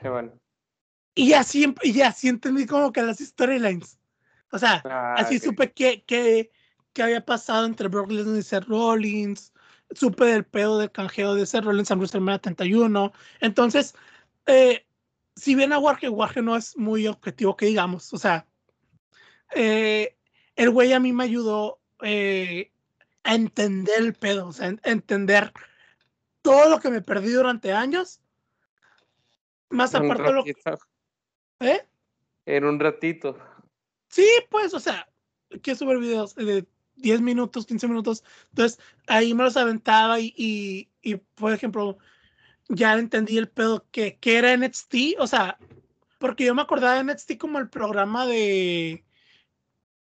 [SPEAKER 1] Qué bueno.
[SPEAKER 2] Y así, y así entendí como que las storylines. O sea, ah, así supe que, que, que, había pasado entre Brock Lesnar y Seth Rollins, supe del pedo del canjeo de ese Rollins en WrestleMania 31. Entonces, eh, si bien a Warge, Warge no es muy objetivo que digamos, o sea, eh, el güey a mí me ayudó eh, a entender el pedo, o sea, a entender todo lo que me perdí durante años. Más aparte de lo que... ¿Eh?
[SPEAKER 1] En un ratito.
[SPEAKER 2] Sí, pues, o sea, que subir videos de 10 minutos, 15 minutos. Entonces, ahí me los aventaba y, y, por ejemplo, ya entendí el pedo que, que era NXT, o sea, porque yo me acordaba de NXT como el programa de,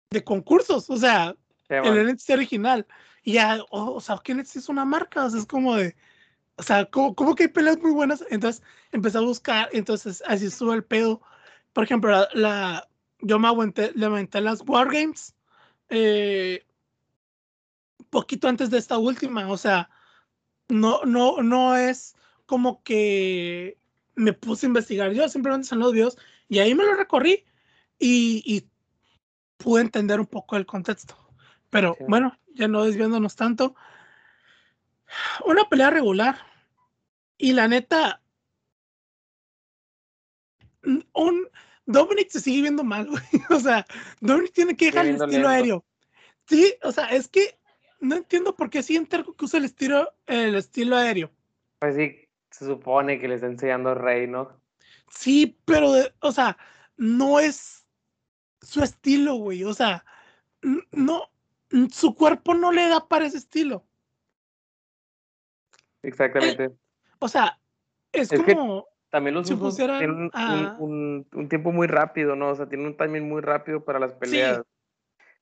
[SPEAKER 2] de concursos, o sea, el NXT original. Y ya, o sea, que NXT es una marca, o sea, es como de, o sea, como, como que hay peleas muy buenas. Entonces, empecé a buscar, entonces así sube el pedo. Por ejemplo, la, la yo me aguanté, le aventé las Wargames. Eh, poquito antes de esta última, o sea, no, no, no es como que me puse a investigar, yo simplemente son los videos y ahí me lo recorrí y, y pude entender un poco el contexto. Pero bueno, ya no desviándonos tanto. Una pelea regular. Y la neta, un Dominic se sigue viendo mal, güey. O sea, Dominic tiene que dejar el estilo aéreo. Sí, o sea, es que no entiendo por qué siente que usa el estilo, el estilo aéreo.
[SPEAKER 1] Pues sí, se supone que le está enseñando Rey, ¿no?
[SPEAKER 2] Sí, pero, o sea, no es su estilo, güey. O sea, no, su cuerpo no le da para ese estilo.
[SPEAKER 1] Exactamente.
[SPEAKER 2] o sea, es, como.
[SPEAKER 1] también los usos tienen un, un, tiempo muy rápido, ¿no? O sea, tienen un timing muy rápido para las peleas.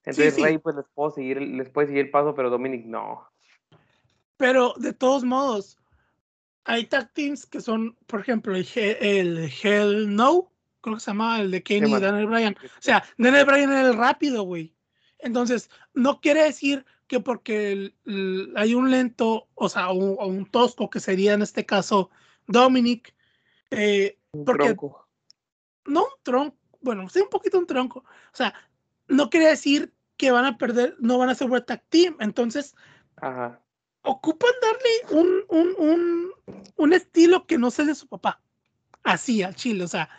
[SPEAKER 1] Entonces Rey pues les, puedo seguir, les puede seguir el paso, pero Dominic no.
[SPEAKER 2] Pero de todos modos, hay tag teams que son, por ejemplo, el, el Hell No, creo que se llama el de Kenny y Daniel Bryan. O sea, Daniel Bryan era el rápido, güey. Entonces, no quiere decir que porque hay un lento, o sea, un, un, tosco que sería en este caso Dominic, eh, un porque, tronco. No un tronco, bueno, sí, un poquito un tronco. O sea, no quiere decir que van a perder, no van a ser tag team. Entonces, ocupan darle un, un, un, un, estilo que no sea de su papá. Así, al chile, o sea,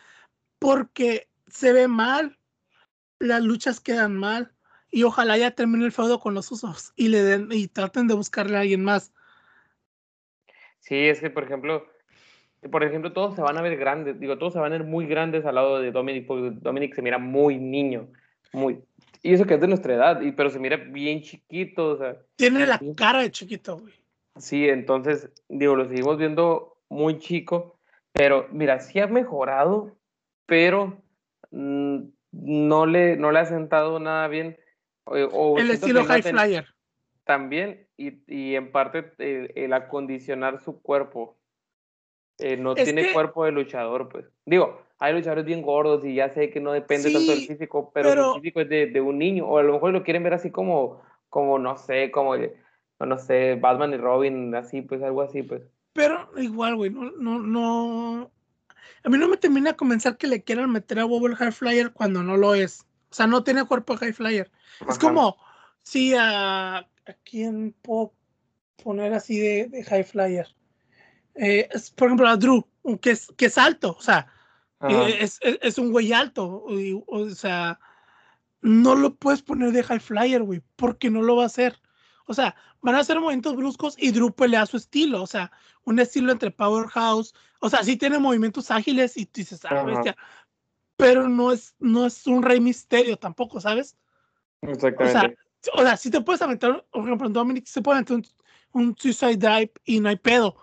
[SPEAKER 2] porque se ve mal, las luchas quedan mal, y ojalá ya termine el feudo con los usos y le den, y traten de buscarle a alguien más.
[SPEAKER 1] Sí, es que, por ejemplo, por ejemplo, todos se van a ver grandes, digo, todos se van a ver muy grandes al lado de Dominic, porque Dominic se mira muy niño, muy, y eso que es de nuestra edad, y, pero se mira bien chiquito. O sea,
[SPEAKER 2] Tiene la cara de chiquito, güey.
[SPEAKER 1] Sí, entonces, digo, lo seguimos viendo muy chico, pero mira, sí ha mejorado, pero mm, no, le, no le ha sentado nada bien. O,
[SPEAKER 2] el estilo high flyer.
[SPEAKER 1] También, y, y en parte eh, el acondicionar su cuerpo. Eh, no tiene cuerpo de luchador, pues. Digo, hay luchadores bien gordos y ya sé que no depende tanto del físico, pero, el físico es de, de, un niño, o a lo mejor lo quieren ver así como, como no sé, como, no sé, Batman y Robin, así, pues algo así, pues.
[SPEAKER 2] Pero igual, güey, no, no, no. A mí no me termina de comenzar que le quieran meter a Bobble High Flyer cuando no lo es. O sea, no tiene cuerpo de high flyer. Es
[SPEAKER 1] Ajá.
[SPEAKER 2] como si a, a quién puedo poner así de, de high flyer. Eh, es, por ejemplo, a Drew, que es, que es alto, o sea, es, es- es un güey alto. y- o sea, no lo puedes poner de high flyer, güey, porque no lo va a hacer. O sea, van a hacer movimientos bruscos y Drew pelea a su estilo, o sea, un estilo entre Powerhouse, o sea, sí tiene movimientos ágiles y tú dices, ah, bestia, pero no es, no es un rey misterio tampoco, ¿sabes? O sea,
[SPEAKER 1] Exactamente.
[SPEAKER 2] o sea, si te puedes aventar, por ejemplo, Dominic se puede aventar un, un suicide dive y no hay pedo,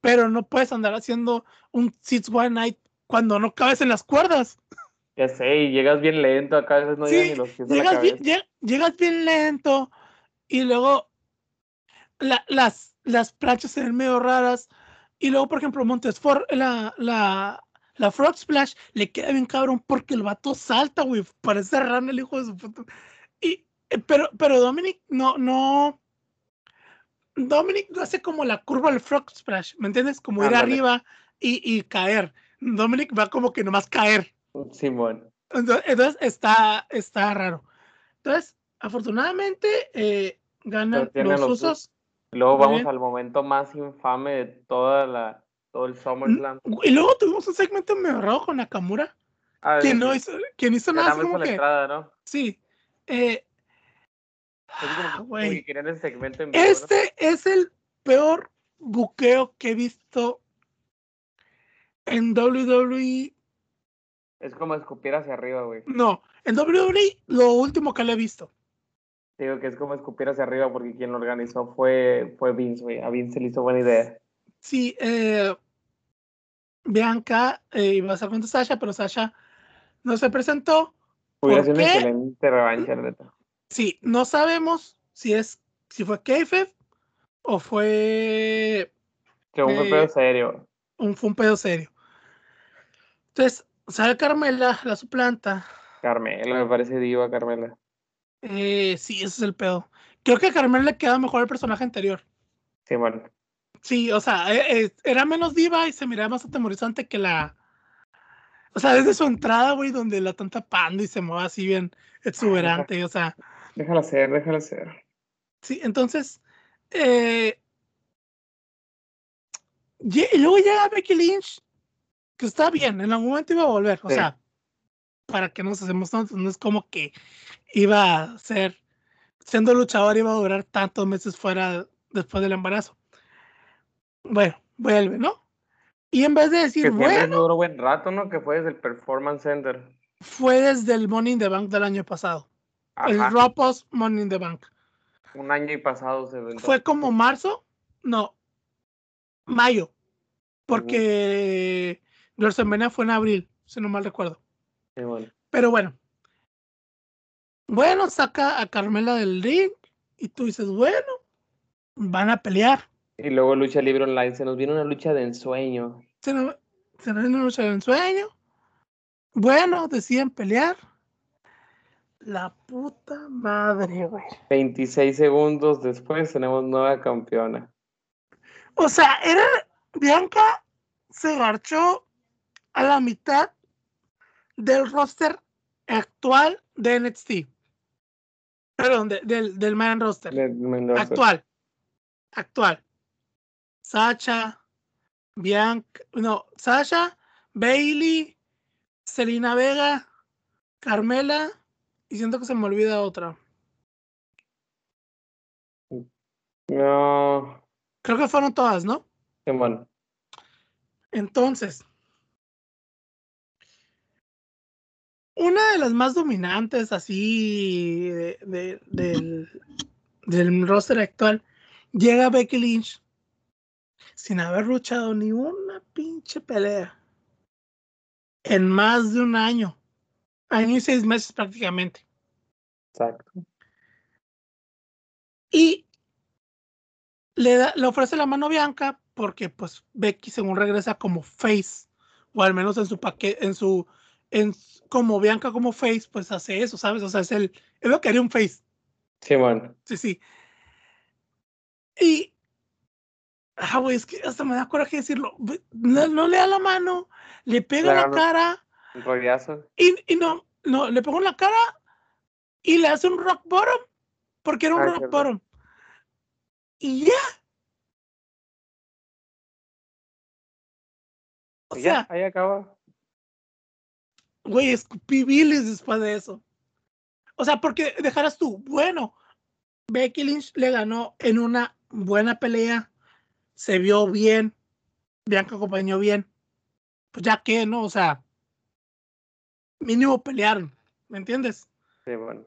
[SPEAKER 2] pero no puedes andar haciendo un six one night cuando no cabes en las cuerdas.
[SPEAKER 1] ya sé, y llegas bien lento, acá a veces no
[SPEAKER 2] Sí,
[SPEAKER 1] llegan ni los pies de la
[SPEAKER 2] llegas bien, llegas lento y luego la- las, las planchas se ven medio raras. Y luego, por ejemplo, Montesfort, la, la, la Frog Splash le queda bien cabrón porque el vato salta, güey. Parece rana el hijo de su puta. Y, eh, pero, pero Dominic no, no. Dominic no hace como la curva del Frog Splash, ¿me entiendes? Como ir
[SPEAKER 1] Ándale.
[SPEAKER 2] arriba y, y caer. Dominic va como que nomás caer.
[SPEAKER 1] Simón.
[SPEAKER 2] Entonces, entonces está, está raro. Entonces, afortunadamente, eh, ganan los
[SPEAKER 1] los
[SPEAKER 2] usos.
[SPEAKER 1] Luego vamos al momento más infame de toda la, todo el SummerSlam.
[SPEAKER 2] Y luego tuvimos un segmento medio raro con Nakamura.
[SPEAKER 1] Ah,
[SPEAKER 2] Quien no hizo, quien hizo nada así como que.
[SPEAKER 1] entrada, ¿no?
[SPEAKER 2] Sí. eh, ah. Este es el peor buqueo que he visto en WWE.
[SPEAKER 1] Es como escupir hacia arriba, güey.
[SPEAKER 2] No, en WWE lo último que le he visto.
[SPEAKER 1] Digo que es como escupir hacia arriba porque quien lo organizó fue, fue Vince, güey. A Vince se le hizo buena idea.
[SPEAKER 2] Sí, eh, Bianca eh, iba a estar contra Sasha, pero Sasha no se presentó.
[SPEAKER 1] Hubiera
[SPEAKER 2] ¿Por
[SPEAKER 1] sido una excelente revancha, neta.
[SPEAKER 2] Sí, no sabemos si es si fue kayfabe o fue
[SPEAKER 1] Que un
[SPEAKER 2] Eh,
[SPEAKER 1] pedo serio.
[SPEAKER 2] un, fue un pedo serio. Entonces, sale Carmela, la suplanta.
[SPEAKER 1] Carmela, me parece diva, Carmela.
[SPEAKER 2] Eh, sí, ese es el pedo. Creo que a Carmela le queda mejor el personaje anterior.
[SPEAKER 1] Sí, bueno.
[SPEAKER 2] Sí, o sea, eh, eh, era menos diva y se miraba más atemorizante que la. O sea, desde su entrada, güey, donde la están tapando y se mueve así bien exuberante. O sea,
[SPEAKER 1] Déjala ser, déjala ser.
[SPEAKER 2] sí, entonces. eh, y luego llega Becky Lynch, que está bien, en algún momento iba a volver. O
[SPEAKER 1] Sí.
[SPEAKER 2] sea, para que nos hacemos tontos, no es como que iba a ser. Siendo luchador, iba a durar tantos meses fuera después del embarazo. Bueno, vuelve, ¿no? Y en vez de decir,
[SPEAKER 1] Que
[SPEAKER 2] bueno,
[SPEAKER 1] duró buen rato, ¿no? Que fue desde el Performance Center.
[SPEAKER 2] fue desde el Money in the Bank del año pasado. El
[SPEAKER 1] Ajá.
[SPEAKER 2] Raw Post Money in the Bank.
[SPEAKER 1] Un año y pasado se aventó.
[SPEAKER 2] Fue como marzo, no, mayo, porque WrestleMania fue en abril, si no mal recuerdo.
[SPEAKER 1] Sí, bueno.
[SPEAKER 2] Pero bueno, bueno, saca a Carmela del ring y tú dices, bueno, van a pelear.
[SPEAKER 1] Y luego lucha libre online. Se nos viene una lucha de ensueño.
[SPEAKER 2] Se nos, se nos viene una lucha de ensueño. Bueno, deciden pelear. La puta madre, güey.
[SPEAKER 1] 26 segundos después tenemos nueva campeona.
[SPEAKER 2] O sea, era Bianca se garchó a la mitad del roster actual de NXT. Perdón, de- del, del main roster. Actual. Actual. Sacha, Bianca, no, Sasha, Bailey, Selena Vega, Carmela, y siento que se me olvida otra.
[SPEAKER 1] No.
[SPEAKER 2] Creo que fueron todas, ¿no?
[SPEAKER 1] Qué bueno.
[SPEAKER 2] Entonces, una de las más dominantes así de- de- del, del roster actual llega Becky Lynch sin haber luchado ni una pinche pelea en más de un año, año y seis meses prácticamente.
[SPEAKER 1] Exacto.
[SPEAKER 2] Y le, da, le ofrece la mano Bianca porque pues Becky según regresa como face, o al menos en su paquete, en su, en como Bianca como face, pues hace eso, ¿sabes? O sea, es el, es lo que haría un face,
[SPEAKER 1] Sí, bueno.
[SPEAKER 2] sí, sí. Y, ah, güey, es que hasta me da coraje decirlo, no, no le da la mano, le pega
[SPEAKER 1] Le
[SPEAKER 2] la cara
[SPEAKER 1] Un rollazo.
[SPEAKER 2] y, y no, no, le pegó en la cara y le hace un rock bottom, porque era un
[SPEAKER 1] Ah,
[SPEAKER 2] rock bottom. Y ya. O
[SPEAKER 1] Y ya,
[SPEAKER 2] sea,
[SPEAKER 1] ahí acaba.
[SPEAKER 2] Güey, escupí bilis después de eso. O sea, porque dejaras tú, bueno, Becky Lynch le ganó en una buena pelea, se vio bien, Bianca acompañó bien. Pues ya que, ¿no? O sea, mínimo pelearon, ¿me entiendes?
[SPEAKER 1] Sí, bueno.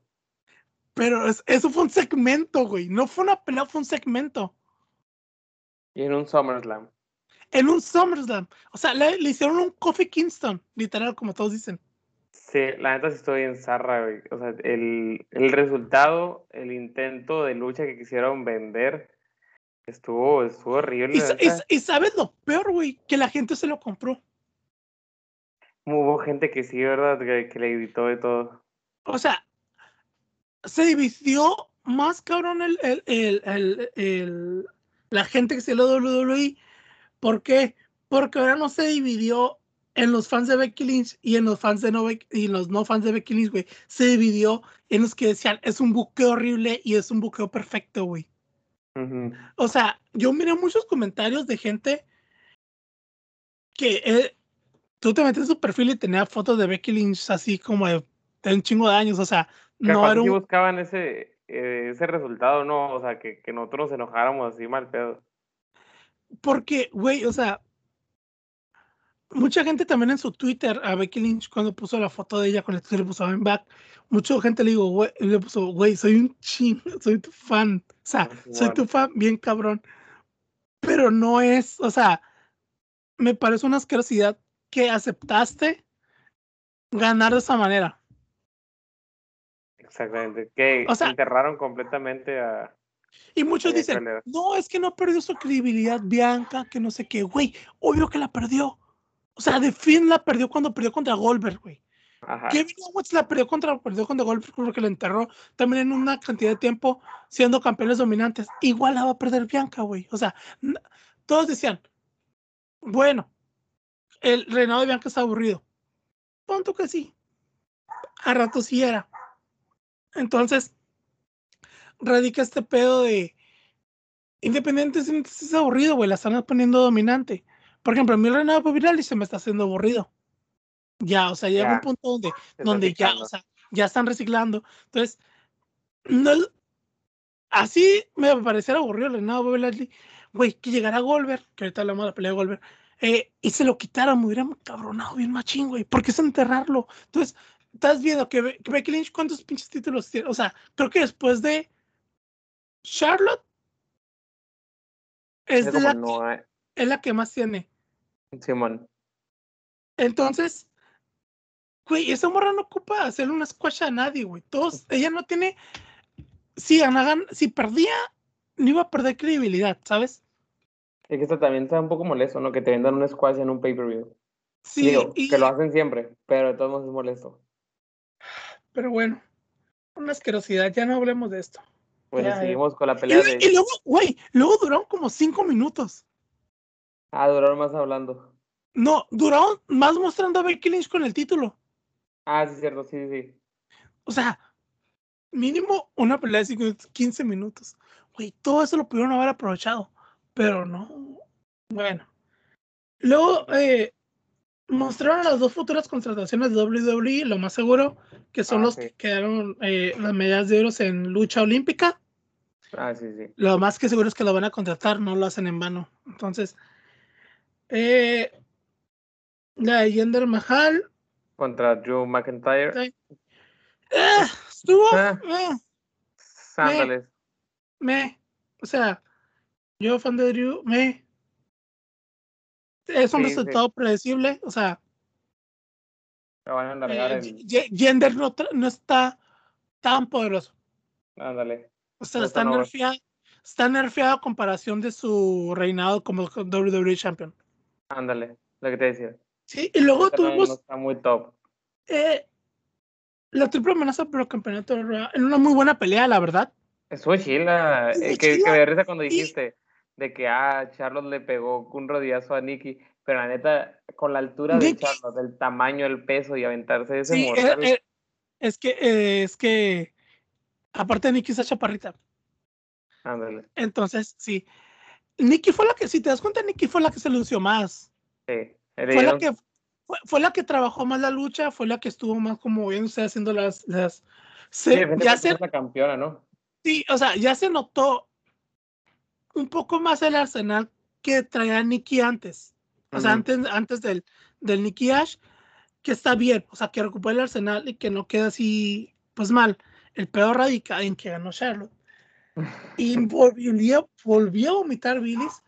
[SPEAKER 2] Pero es- eso fue un segmento, güey. No fue una pelea, fue un segmento.
[SPEAKER 1] Y en un SummerSlam.
[SPEAKER 2] En un SummerSlam. O sea, le, le hicieron un Kofi Kingston, literal, como todos dicen.
[SPEAKER 1] Sí, la neta sí estoy en zarra, güey. O sea, el, el resultado, el intento de lucha que quisieron vender estuvo, estuvo horrible.
[SPEAKER 2] Y, sabes lo peor, güey, que la gente se lo compró.
[SPEAKER 1] Hubo gente que sí, ¿verdad? Que, que le gritó de todo.
[SPEAKER 2] O sea, se dividió más cabrón el, el, el, el- el- la gente que se lo WWE. ¿Por qué? Porque ahora no se dividió en los fans de Becky Lynch y en los fans de no y los no fans de Becky Lynch, güey. Se dividió en los que decían es un buqueo horrible y es un buqueo perfecto, güey. O sea, yo miré muchos comentarios de gente que eh, tú te metes en su perfil y tenía fotos de Becky Lynch así como de, de un chingo de años. O sea, no era un,
[SPEAKER 1] buscaban ese, eh, ese resultado, ¿no? O sea, que, que nosotros nos enojáramos así mal pedo.
[SPEAKER 2] Porque, güey, o sea, mucha gente también en su Twitter a Becky Lynch cuando puso la foto de ella con el que le puso I'm back, mucha gente le digo, güey, le puso, güey, soy un ching, soy tu fan, o sea,
[SPEAKER 1] Ah,
[SPEAKER 2] soy tu fan bien cabrón, pero no es, o sea, me parece una asquerosidad que aceptaste ganar de esa manera.
[SPEAKER 1] Exactamente. Que
[SPEAKER 2] O sea-
[SPEAKER 1] enterraron completamente a.
[SPEAKER 2] Y muchos dicen, no, es que no perdió su credibilidad Bianca, que no sé qué, güey, obvio que la perdió. O sea, de fin la perdió cuando perdió contra Goldberg, güey.
[SPEAKER 1] Ajá.
[SPEAKER 2] Kevin Owens la perdió contra, perdió contra Goldberg porque la enterró también en una cantidad de tiempo siendo campeones dominantes. Igual la va a perder Bianca, güey. O sea, todos decían, bueno, el reinado de Bianca está aburrido. Punto que sí. A rato sí era. Entonces, radica este pedo de independientemente si es aburrido, güey, la están poniendo dominante. Por ejemplo, a mí el reinado de Bobby se me está haciendo aburrido. Ya, o sea, llega un punto donde
[SPEAKER 1] Se
[SPEAKER 2] donde ya, o sea, ya están reciclando. Entonces, no, así me pareciera aburrido el reinado Lashley. Güey, que llegara Goldberg, que ahorita hablamos de la pelea de Goldberg, eh, y se lo quitaran, me hubiera cabronado bien machín, güey. ¿Por qué es enterrarlo? Entonces, estás viendo que, que Becky Lynch, ¿cuántos pinches títulos tiene? O sea, creo que después de Charlotte, es, de la,
[SPEAKER 1] no, eh,
[SPEAKER 2] es la que más tiene.
[SPEAKER 1] Simón.
[SPEAKER 2] Entonces, güey, esa morra no ocupa hacerle una squash a nadie, güey. Todos, ella no tiene. Si ganaban, si perdía, no iba a perder credibilidad, ¿sabes?
[SPEAKER 1] Es que esto también está un poco molesto, ¿no? Que te vendan un squash en un pay-per-view.
[SPEAKER 2] Sí,
[SPEAKER 1] Digo,
[SPEAKER 2] y-
[SPEAKER 1] que lo hacen siempre, pero de todos modos es molesto.
[SPEAKER 2] pero bueno, una asquerosidad, ya no hablemos de esto.
[SPEAKER 1] Bueno,
[SPEAKER 2] Ya,
[SPEAKER 1] seguimos con la
[SPEAKER 2] Y,
[SPEAKER 1] pelea
[SPEAKER 2] y
[SPEAKER 1] de.
[SPEAKER 2] luego, güey, luego duraron como cinco minutos.
[SPEAKER 1] Ah, duraron más hablando.
[SPEAKER 2] No, duraron más mostrando a Becky Lynch con el título.
[SPEAKER 1] Ah, sí, es cierto, sí, sí.
[SPEAKER 2] O sea, mínimo una pelea de cinco minutos, 15 minutos. Güey, todo eso lo pudieron haber aprovechado, pero no. Bueno. Luego eh, mostraron las dos futuras contrataciones de WWE, lo más seguro, que son
[SPEAKER 1] Ah,
[SPEAKER 2] los
[SPEAKER 1] sí.
[SPEAKER 2] que quedaron eh, las medallas de oro en lucha olímpica.
[SPEAKER 1] Ah, sí, sí.
[SPEAKER 2] Lo más que seguro es que lo van a contratar, no lo hacen en vano. Entonces, eh, la de Jinder Mahal
[SPEAKER 1] Contra Drew McIntyre.
[SPEAKER 2] Eh, estuvo.
[SPEAKER 1] Ah.
[SPEAKER 2] eh,
[SPEAKER 1] Sándales.
[SPEAKER 2] me, o sea, yo fan de Drew, me, es un
[SPEAKER 1] Sí, sí.
[SPEAKER 2] resultado predecible, o sea,
[SPEAKER 1] van a
[SPEAKER 2] eh,
[SPEAKER 1] en.
[SPEAKER 2] Gender no, está tan poderoso,
[SPEAKER 1] Ándale.
[SPEAKER 2] o sea, está nerfeado, está nerfeado a comparación de su reinado como WWE Champion.
[SPEAKER 1] Ándale. Lo que te decía.
[SPEAKER 2] Sí, y luego tuvimos
[SPEAKER 1] no está muy top.
[SPEAKER 2] eh, la triple amenaza por el campeonato de en una muy buena pelea, la verdad.
[SPEAKER 1] Estuvo chila.
[SPEAKER 2] Estuvo
[SPEAKER 1] Eh, que, que
[SPEAKER 2] chila.
[SPEAKER 1] me dio risa cuando
[SPEAKER 2] Y-
[SPEAKER 1] dijiste de que ah, Charlotte le pegó un rodillazo a Nikki. Pero la neta, con la altura de
[SPEAKER 2] Nikki-
[SPEAKER 1] Charlotte, el tamaño, el peso y aventarse ese
[SPEAKER 2] Sí,
[SPEAKER 1] mortal.
[SPEAKER 2] Es que, eh, es que, aparte Nikki es chaparrita.
[SPEAKER 1] Ándale.
[SPEAKER 2] Entonces, sí. Nikki fue la que, si te das cuenta, Nikki fue la que se lució más.
[SPEAKER 1] Sí.
[SPEAKER 2] Fue la que fue, fue la que trabajó más la lucha, fue la que estuvo más como bien, o sea, haciendo las, las
[SPEAKER 1] Sí,
[SPEAKER 2] se- ya se,
[SPEAKER 1] la campeona, ¿no?
[SPEAKER 2] sí, o sea, ya se notó un poco más el arsenal que traía Nikki antes. O sea, antes, antes del, del Nikki Ash, que está bien, o sea, que recupere el arsenal y que no quede así, pues mal. El peor radica en que ganó Charlotte. Y volvió, volvió a vomitar Billis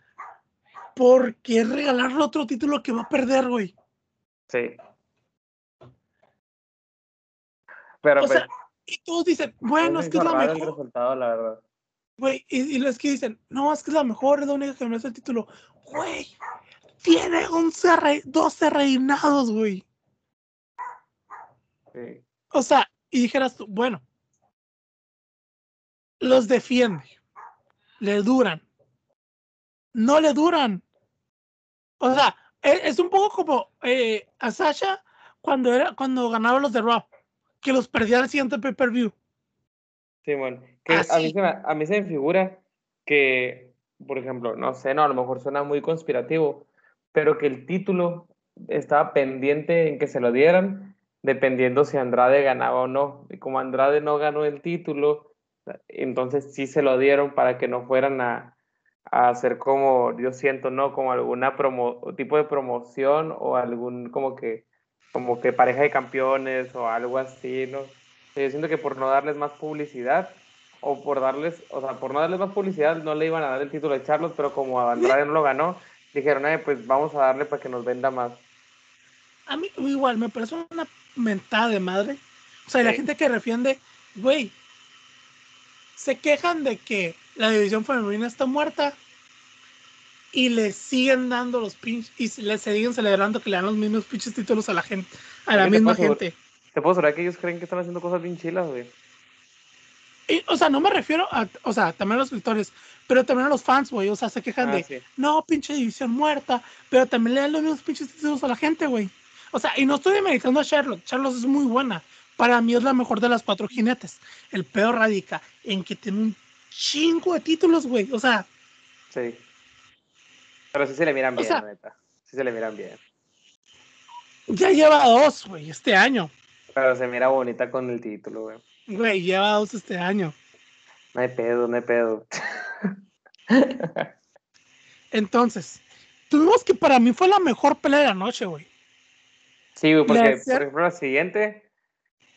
[SPEAKER 2] porque regalarle otro título que va a perder, güey.
[SPEAKER 1] Sí. Pero
[SPEAKER 2] O
[SPEAKER 1] pues,
[SPEAKER 2] y todos dicen, bueno, es que es la mejor,
[SPEAKER 1] resultado, la verdad.
[SPEAKER 2] güey. Y, y los que dicen, no, es que es la mejor, es la única que merece el título. Güey, tiene 11 rei- 12 reinados, güey.
[SPEAKER 1] Sí.
[SPEAKER 2] O sea, y dijeras tú, bueno, los defiende, le duran, no le duran. O sea, e- es un poco como eh, a Sasha cuando era cuando ganaba los de Raw, que los perdía al siguiente pay-per-view.
[SPEAKER 1] Simón, que a mí, se me, a mí se me figura que, por ejemplo, no sé, no, a lo mejor suena muy conspirativo, pero que el título estaba pendiente en que se lo dieran, dependiendo si Andrade ganaba o no. Y como Andrade no ganó el título, entonces sí se lo dieron para que no fueran a, a hacer como, yo siento, ¿no? Como alguna promo, tipo de promoción o algún como que, como que pareja de campeones o algo así, ¿no? Yo siento que por no darles más publicidad, o por darles, o sea, por no darles más publicidad, no le iban a dar el título de Charlotte, pero como Andrade no lo ganó, dijeron, eh, pues vamos a darle para que nos venda más.
[SPEAKER 2] A mí igual me parece una mentada de madre. O sea, la gente que defiende, güey, se quejan de que la división femenina está muerta y le siguen dando los pinches y le siguen celebrando que le dan los mismos pinches títulos a la gente, a la
[SPEAKER 1] te
[SPEAKER 2] misma gente.
[SPEAKER 1] Te puedo asegurar que ellos creen que están haciendo cosas bien chilas, güey.
[SPEAKER 2] Y, o sea, no me refiero a, o sea, también a los escritores, pero también a los fans, güey. O sea, se quejan
[SPEAKER 1] Ah,
[SPEAKER 2] de,
[SPEAKER 1] sí.
[SPEAKER 2] no, pinche división muerta, pero también le dan los mismos pinches títulos a la gente, güey. O sea, y no estoy demeritando a Charlotte. Charlotte es muy buena. Para mí es la mejor de las cuatro jinetes. El peor radica en que tiene un chingo de títulos, güey. O sea,
[SPEAKER 1] Sí. Pero sí se le miran bien,
[SPEAKER 2] sea-
[SPEAKER 1] la neta. Sí se le miran bien.
[SPEAKER 2] ya lleva dos, güey, este año.
[SPEAKER 1] Pero se mira bonita con el título, güey.
[SPEAKER 2] Güey, lleva dos este año.
[SPEAKER 1] No hay pedo, no hay pedo.
[SPEAKER 2] Entonces, tuvimos que para mí fue la mejor pelea de la noche, güey.
[SPEAKER 1] Sí, güey, porque, por ejemplo, la siguiente,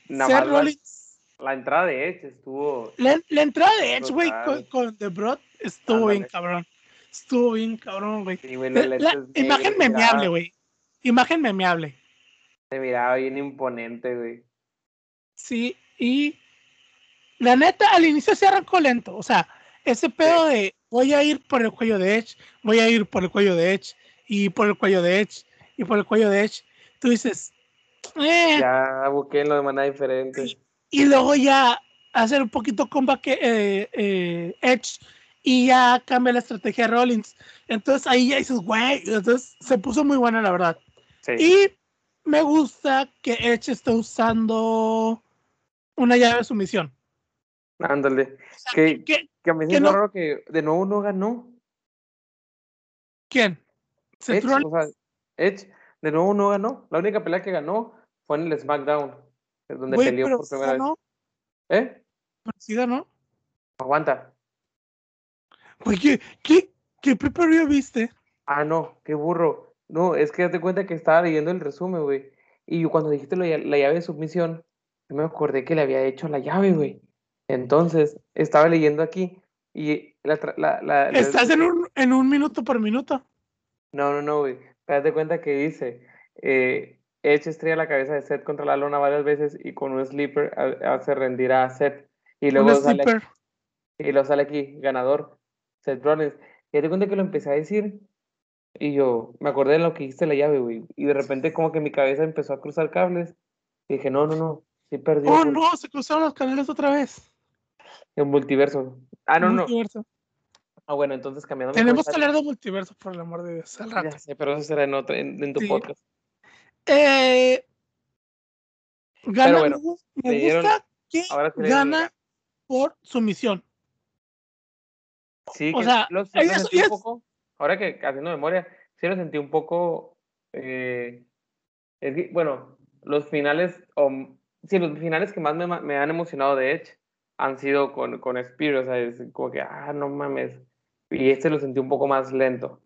[SPEAKER 1] nada más
[SPEAKER 2] Rollins
[SPEAKER 1] la entrada de Edge estuvo...
[SPEAKER 2] La, la entrada de Edge, güey, con, The Broad estuvo bien cabrón. Estuvo bien cabrón, güey.
[SPEAKER 1] Sí,
[SPEAKER 2] La,
[SPEAKER 1] la,
[SPEAKER 2] imagen memeable, güey. Imagen memeable.
[SPEAKER 1] Se miraba bien imponente, güey.
[SPEAKER 2] Sí, y la neta, al inicio se arrancó lento. O sea, ese pedo de voy a ir por el cuello de Edge, voy a ir por el cuello de Edge, y por el cuello de Edge, y por el cuello de Edge. Tú dices, eh,
[SPEAKER 1] Ya busqué de manera diferente.
[SPEAKER 2] Y luego ya hacer un poquito comeback eh, eh, Edge y ya cambia la estrategia de Rollins. Entonces ahí ya dices, güey, entonces se puso muy buena la verdad.
[SPEAKER 1] Sí.
[SPEAKER 2] Y me gusta que Edge está usando una llave de sumisión.
[SPEAKER 1] Ándale.
[SPEAKER 2] O sea,
[SPEAKER 1] Que-
[SPEAKER 2] ¿qué-
[SPEAKER 1] Que a mí se
[SPEAKER 2] Que
[SPEAKER 1] me
[SPEAKER 2] no-
[SPEAKER 1] raro que de nuevo no ganó.
[SPEAKER 2] ¿Quién?
[SPEAKER 1] Edge,
[SPEAKER 2] Rollins.
[SPEAKER 1] o sea, Edge de nuevo no ganó. La única pelea que ganó fue en el SmackDown, es donde peleó por primera vez. ¿Eh?
[SPEAKER 2] pero ganó.
[SPEAKER 1] Aguanta.
[SPEAKER 2] Güey, ¿qué, qué, qué viste?
[SPEAKER 1] Ah, no, qué burro. No, es que date cuenta que estaba leyendo el resumen, güey. Y yo cuando dijiste la, la llave de submisión, yo me acordé que le había hecho la llave, güey. Entonces, estaba leyendo aquí y la... la, la-
[SPEAKER 2] Estás en un, en un minuto por minuto.
[SPEAKER 1] No, no, no, güey. Date cuenta que dice, eh, Edge estrella la cabeza de Seth contra la lona varias veces y con un sleeper ha- hace rendir a Seth. Y luego sale,
[SPEAKER 2] sleeper.
[SPEAKER 1] y luego sale aquí, ganador, Seth Rollins. Y date cuenta que lo empecé a decir y yo me acordé de lo que dijiste la llave, güey. Y de repente como que mi cabeza empezó a cruzar cables. Y dije, no, no, no, sí perdió
[SPEAKER 2] Oh, no, se cruzaron los canales otra vez.
[SPEAKER 1] en multiverso. Ah, no, no.
[SPEAKER 2] Multiverso.
[SPEAKER 1] Ah, bueno, entonces cambiando
[SPEAKER 2] Tenemos que hablar de multiverso, por el amor de Dios, al rato.
[SPEAKER 1] Ya sé, pero eso será en, otro, en, en tu
[SPEAKER 2] Sí.
[SPEAKER 1] podcast.
[SPEAKER 2] Eh, Gana,
[SPEAKER 1] bueno,
[SPEAKER 2] me
[SPEAKER 1] dieron-
[SPEAKER 2] gusta que gana por sumisión.
[SPEAKER 1] Sí,
[SPEAKER 2] O
[SPEAKER 1] que
[SPEAKER 2] sea,
[SPEAKER 1] lo, lo
[SPEAKER 2] ella es-
[SPEAKER 1] sentí un poco, ahora que haciendo memoria, sí lo sentí un poco, eh, es que, bueno, los finales, o, sí, los finales que más me, me han emocionado de Edge han sido con, con Spear, o sea, es como que, ah, no mames, y este lo sentí un poco más lento.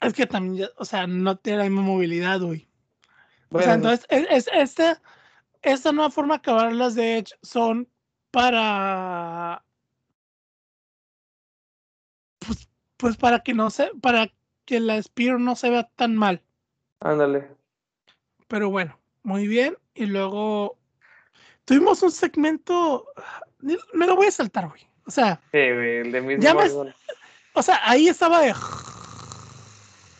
[SPEAKER 2] Es que también, o sea, no tiene la misma movilidad, güey. O sea, entonces, es, es- esta, esta nueva forma de acabar las de Edge son para. Pues, pues para que no se, para que la Spear no se vea tan mal.
[SPEAKER 1] ándale.
[SPEAKER 2] Pero bueno, muy bien. Y luego tuvimos un segmento. Me lo voy a saltar, güey. O sea,
[SPEAKER 1] Sí, güey, el de Miss
[SPEAKER 2] Ya me- o sea, ahí estaba de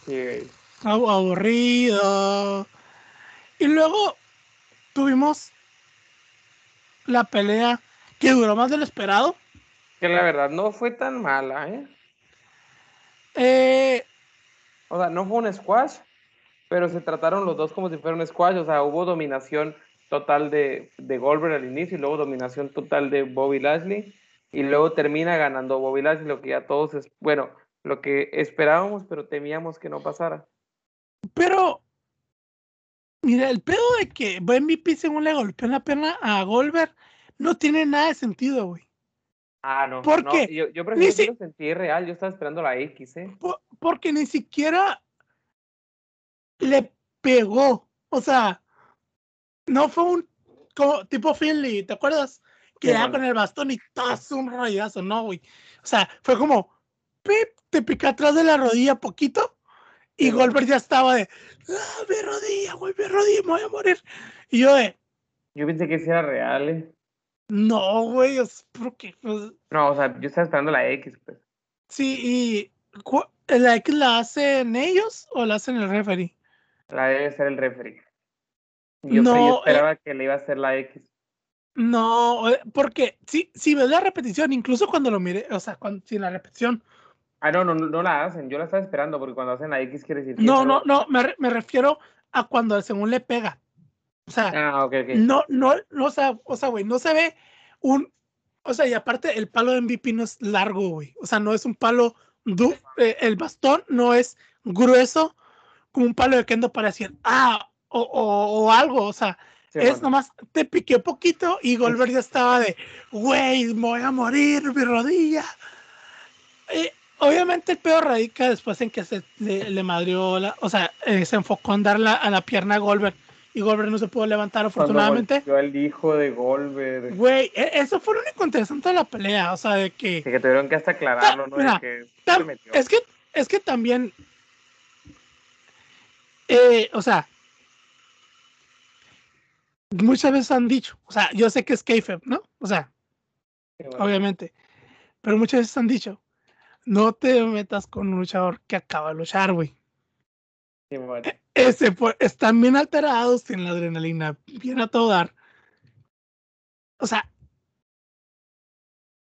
[SPEAKER 1] Sí,
[SPEAKER 2] aburrido. Y luego tuvimos la pelea que duró más de lo esperado.
[SPEAKER 1] Que la verdad no fue tan mala, ¿eh?
[SPEAKER 2] Eh,
[SPEAKER 1] O sea, no fue un squash, pero se trataron los dos como si fuera un squash. O sea, hubo dominación total de, de Goldberg al inicio y luego dominación total de Bobby Lashley. Y luego termina ganando Bobby Lashley, lo que ya todos, es, bueno, lo que esperábamos, pero temíamos que no pasara.
[SPEAKER 2] pero, mira, el pedo de que MVP según le golpeó en la pierna a Goldberg no tiene nada de sentido, güey.
[SPEAKER 1] Ah, no.
[SPEAKER 2] ¿Por
[SPEAKER 1] no,
[SPEAKER 2] qué?
[SPEAKER 1] Yo, prefiero
[SPEAKER 2] si-
[SPEAKER 1] que lo sentí real. Yo estaba esperando la X, ¿eh?
[SPEAKER 2] Po- Porque ni siquiera le pegó. O sea, no fue un como, tipo Finley, ¿te acuerdas? Que
[SPEAKER 1] Sí, bueno.
[SPEAKER 2] con el bastón y tas un rayazo, no, güey. O sea, fue como, pip, te pica atrás de la rodilla poquito y. Goldberg ya estaba de, ah, mi rodilla, güey, mi rodilla, me voy a morir. Y yo de,
[SPEAKER 1] Yo pensé que sí era real, ¿eh?
[SPEAKER 2] no, güey, es porque, pues,
[SPEAKER 1] No, o sea, yo estaba esperando la X, pues.
[SPEAKER 2] sí, y ¿la X la hacen ellos o la hacen el referee?
[SPEAKER 1] La debe ser el referee. Yo,
[SPEAKER 2] No, eh.
[SPEAKER 1] esperaba que le iba a hacer la X.
[SPEAKER 2] No, eh, porque si, si ves la repetición, incluso cuando lo miré, o sea, cuando, sin la repetición,
[SPEAKER 1] Ah, no, no, no, la hacen. Yo la estaba esperando porque cuando hacen la X quiere decir
[SPEAKER 2] no, no, no, me, re- me refiero a cuando según le pega. O sea,
[SPEAKER 1] Ah, ok, ok.
[SPEAKER 2] no, no, no, o sea, o sea, güey, no se ve un, o sea, y aparte el palo de MVP no es largo, güey, o sea, no es un palo, du- eh, el bastón no es grueso como un palo de kendo para decir, ah, o, o, o algo, o sea,
[SPEAKER 1] Sí,
[SPEAKER 2] es
[SPEAKER 1] bueno.
[SPEAKER 2] nomás, te piqué poquito y Goldberg ya estaba de, güey, me voy a morir, mi rodilla. Eh, obviamente el peor radica después en que se le, le madrió, la, o sea, eh, se enfocó en dar la- a la pierna a Goldberg y Goldberg no se pudo levantar afortunadamente.
[SPEAKER 1] al hijo de Goldberg.
[SPEAKER 2] Güey, e- eso fue lo único interesante de la pelea, o sea, de que...
[SPEAKER 1] Sí, que tuvieron que hasta aclararlo, ¿no?
[SPEAKER 2] Mira,
[SPEAKER 1] que
[SPEAKER 2] es que, es que también, eh, o sea, muchas veces han dicho, o sea, yo sé que es kayfabe, ¿no? O sea,
[SPEAKER 1] Sí, bueno.
[SPEAKER 2] obviamente, pero muchas veces han dicho, no te metas con un luchador que acaba de luchar, güey.
[SPEAKER 1] Sí, bueno.
[SPEAKER 2] Ese fue- están bien alterados, tienen la adrenalina bien a todo dar. O sea,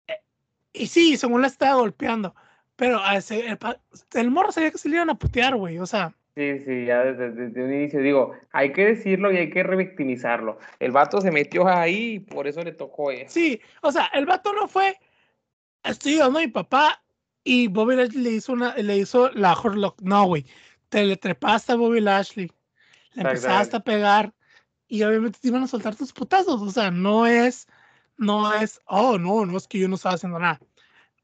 [SPEAKER 2] eh, y sí, según la estaba golpeando, pero a ese, el, el morro sabía que se le iban a putear, güey, o sea,
[SPEAKER 1] Sí, sí, ya desde, desde un inicio digo, hay que decirlo y hay que revictimizarlo. El vato se metió ahí y por eso le tocó eso.
[SPEAKER 2] sí, o sea, el vato no fue, estoy ayudando a mi papá y Bobby Lashley le hizo, una, le hizo la Horlock, no, güey, te le trepaste a Bobby Lashley, le empezaste a pegar y obviamente te iban a soltar tus putazos, o sea, no es, no es, oh, no, no es que yo no estaba haciendo nada.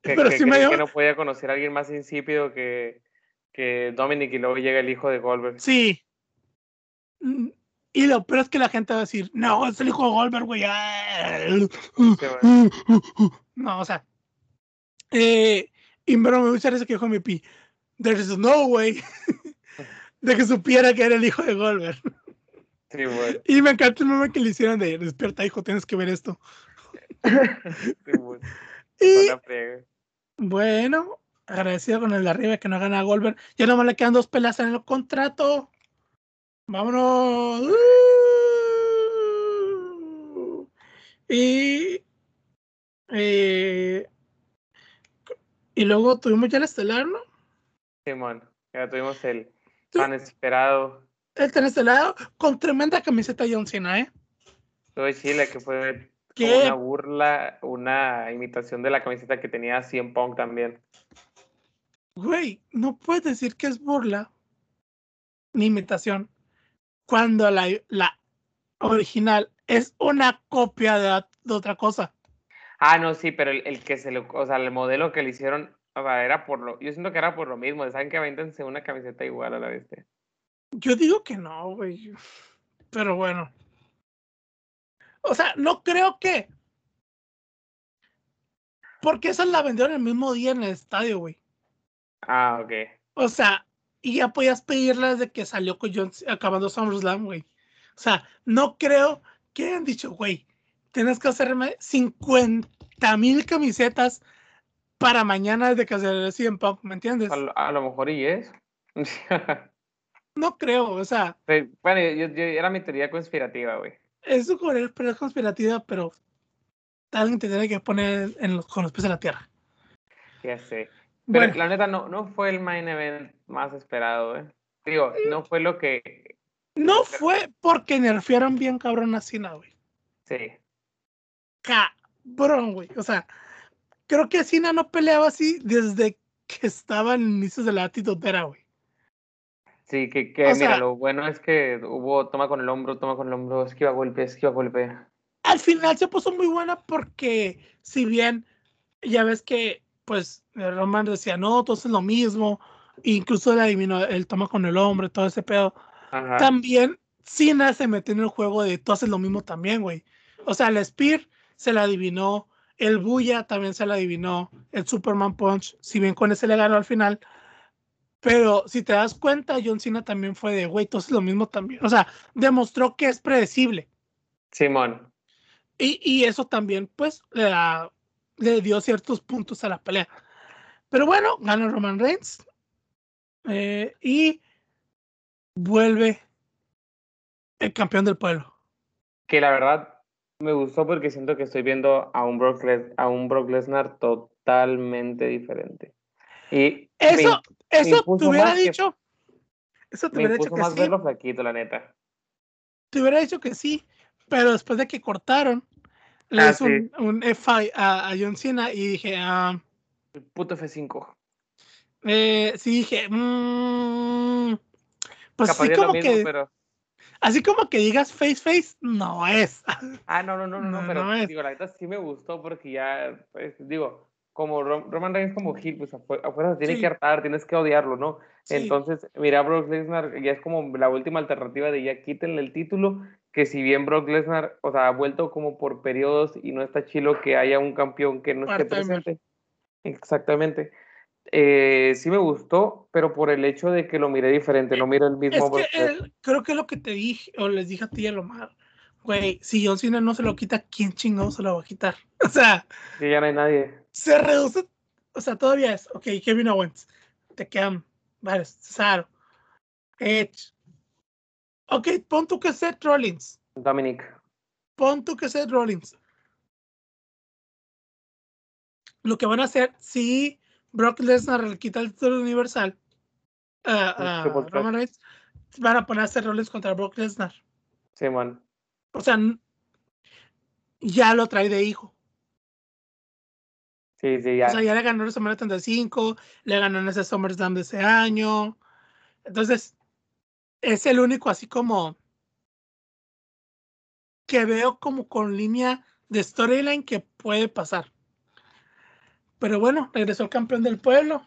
[SPEAKER 1] Que,
[SPEAKER 2] Pero
[SPEAKER 1] que
[SPEAKER 2] sí me dio,
[SPEAKER 1] que no podía conocer a alguien más insípido que, que Dominic y luego llega el hijo de Goldberg.
[SPEAKER 2] sí. Mm, Y lo peor es que la gente va a decir, no, es el hijo de Goldberg, güey. ah". No, o sea. Eh, y pero me gusta eso que dijo mi pi. There is no way de que supiera que era el hijo de Goldberg.
[SPEAKER 1] Sí, bueno.
[SPEAKER 2] Y me encanta el meme que le hicieron de despierta, hijo, tienes que ver esto.
[SPEAKER 1] Sí, bueno.
[SPEAKER 2] Y bueno, agradecido con el de arriba que no gana a Goldberg. Ya nomás le quedan dos pelas en el contrato. Vámonos. Uh. Y. eh, y luego tuvimos ya el estelar, ¿no?
[SPEAKER 1] Simón, ya tuvimos el tan esperado.
[SPEAKER 2] El tan estelar con tremenda camiseta John Cena, ¿eh?
[SPEAKER 1] Todo Chile, que fue
[SPEAKER 2] ¿Qué?
[SPEAKER 1] una burla, una imitación de la camiseta que tenía CM Punk también.
[SPEAKER 2] Güey, no puedes decir que es burla ni imitación cuando la, la original es una copia de, de otra cosa.
[SPEAKER 1] Ah, no, sí, pero el, el, que se lo, o sea, el modelo que le hicieron, o sea, era por lo, yo siento que era por lo mismo, saben que avéntense una camiseta igual a la vez.
[SPEAKER 2] Yo digo que no, güey. Pero bueno. O sea, no creo que. Porque esa la vendieron el mismo día en el estadio, güey.
[SPEAKER 1] Ah, ok.
[SPEAKER 2] O sea, y ya podías pedirla desde que salió con John acabando SummerSlam, güey. O sea, no creo que hayan dicho, güey, tienes que hacerme 50 mil camisetas para mañana desde que se CM Punk, ¿me entiendes?
[SPEAKER 1] A lo, a lo mejor y es.
[SPEAKER 2] no creo, o sea.
[SPEAKER 1] Bueno, yo, yo, era mi teoría conspirativa, güey.
[SPEAKER 2] Es su teoría conspirativa, pero alguien te tiene que poner en los, con los pies en la tierra.
[SPEAKER 1] Ya sé. Pero bueno. la neta no, no fue el main event más esperado, ¿eh? Digo, no fue lo que.
[SPEAKER 2] No fue porque nerfearon bien cabrón a Cena, güey.
[SPEAKER 1] Sí.
[SPEAKER 2] Cabrón, güey. O sea, creo que Cena no peleaba así desde que estaba en inicios de la actitudera, güey.
[SPEAKER 1] Sí, que, que mira, sea, lo bueno es que hubo toma con el hombro, toma con el hombro, esquiva golpe, esquiva golpe.
[SPEAKER 2] Al final se puso muy buena porque, si bien ya ves que, pues, Roman decía, no, todo es lo mismo, incluso le adivinó el toma con el hombro, todo ese pedo. Ajá. También Cena se metió en el juego de tú haces lo mismo también, güey. O sea, el Spear se la adivinó, el Buya también se la adivinó, el Superman Punch, si bien con ese le ganó al final. Pero si te das cuenta, John Cena también fue de, güey, haces lo mismo también. O sea, demostró que es predecible.
[SPEAKER 1] Simón.
[SPEAKER 2] Y, y eso también, pues, le, da, le, dio ciertos puntos a la pelea. Pero bueno, gana Roman Reigns. Eh, y vuelve el campeón del pueblo.
[SPEAKER 1] Que la verdad me gustó porque siento que estoy viendo a un Brock, Les a un Brock Lesnar totalmente diferente. Y
[SPEAKER 2] eso, me, eso me te hubiera dicho.
[SPEAKER 1] Que, eso te hubiera dicho que más sí. verlo flaquito, la neta.
[SPEAKER 2] Te hubiera dicho que sí, pero después de que cortaron, le ah, hizo sí. un, un, F5 a, a, John Cena y dije, ah.
[SPEAKER 1] El puto F5.
[SPEAKER 2] Eh, sí, dije, mmm, pues Capaz así como mismo, que. Pero... Así como que digas face face, no es.
[SPEAKER 1] Ah, no, no, no, no, no pero no digo, la neta sí me gustó porque ya, pues, digo, como Roman Reigns como Hill, pues afuera se tiene sí. que hartar, tienes que odiarlo, ¿no? Sí. Entonces, mira, Brock Lesnar ya es como la última alternativa de ya quítenle el título, que si bien Brock Lesnar, o sea, ha vuelto como por periodos y no está chilo que haya un campeón que no esté presente. Exactamente. Eh, sí me gustó, pero por el hecho de que lo miré diferente, no miro el mismo.
[SPEAKER 2] Es que, eh, creo que lo que te dije, o les dije a ti a lo mal, güey, si John Cena no se lo quita, ¿quién chingado se lo va a quitar? O sea,
[SPEAKER 1] sí, ya no hay nadie.
[SPEAKER 2] Se reduce, o sea, todavía es, ok, Kevin Owens, te quedan varios, Cesaro, Edge. Ok, pon tú que Seth Rollins.
[SPEAKER 1] Dominic.
[SPEAKER 2] Pon tú que Seth Rollins. Lo que van a hacer, si Brock Lesnar le quita el título universal a, a Roman Reigns, van a poner a Seth Rollins contra Brock Lesnar.
[SPEAKER 1] Sí, man.
[SPEAKER 2] O sea, ya lo trae de hijo.
[SPEAKER 1] Sí, sí, ya.
[SPEAKER 2] O sea, ya le ganó el SummerSlam 35, le ganó en ese SummerSlam de ese año. Entonces, es el único así como que veo como con línea de storyline que puede pasar. Pero bueno, regresó el campeón del pueblo.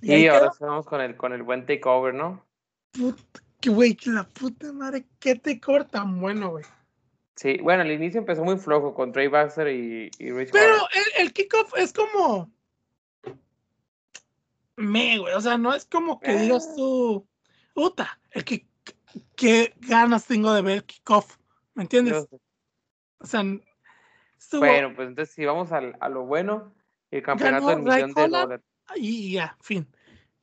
[SPEAKER 1] Y, y ahora estamos con el, con el buen takeover, ¿no?
[SPEAKER 2] Puta, que güey, la puta madre, qué takeover tan bueno, güey.
[SPEAKER 1] Sí, bueno, al inicio empezó muy flojo con Trey Baxter y, y Rich
[SPEAKER 2] Pero el, el, kickoff es como. Me, güey. O sea, no es como que digas
[SPEAKER 1] Eh.
[SPEAKER 2] tú. Puta, el que, qué ganas tengo de ver el kickoff. ¿Me entiendes? O sea, estuvo-
[SPEAKER 1] Bueno, pues entonces si vamos al, a lo bueno, el campeonato del
[SPEAKER 2] Ray
[SPEAKER 1] millón de dólares.
[SPEAKER 2] y ya, fin.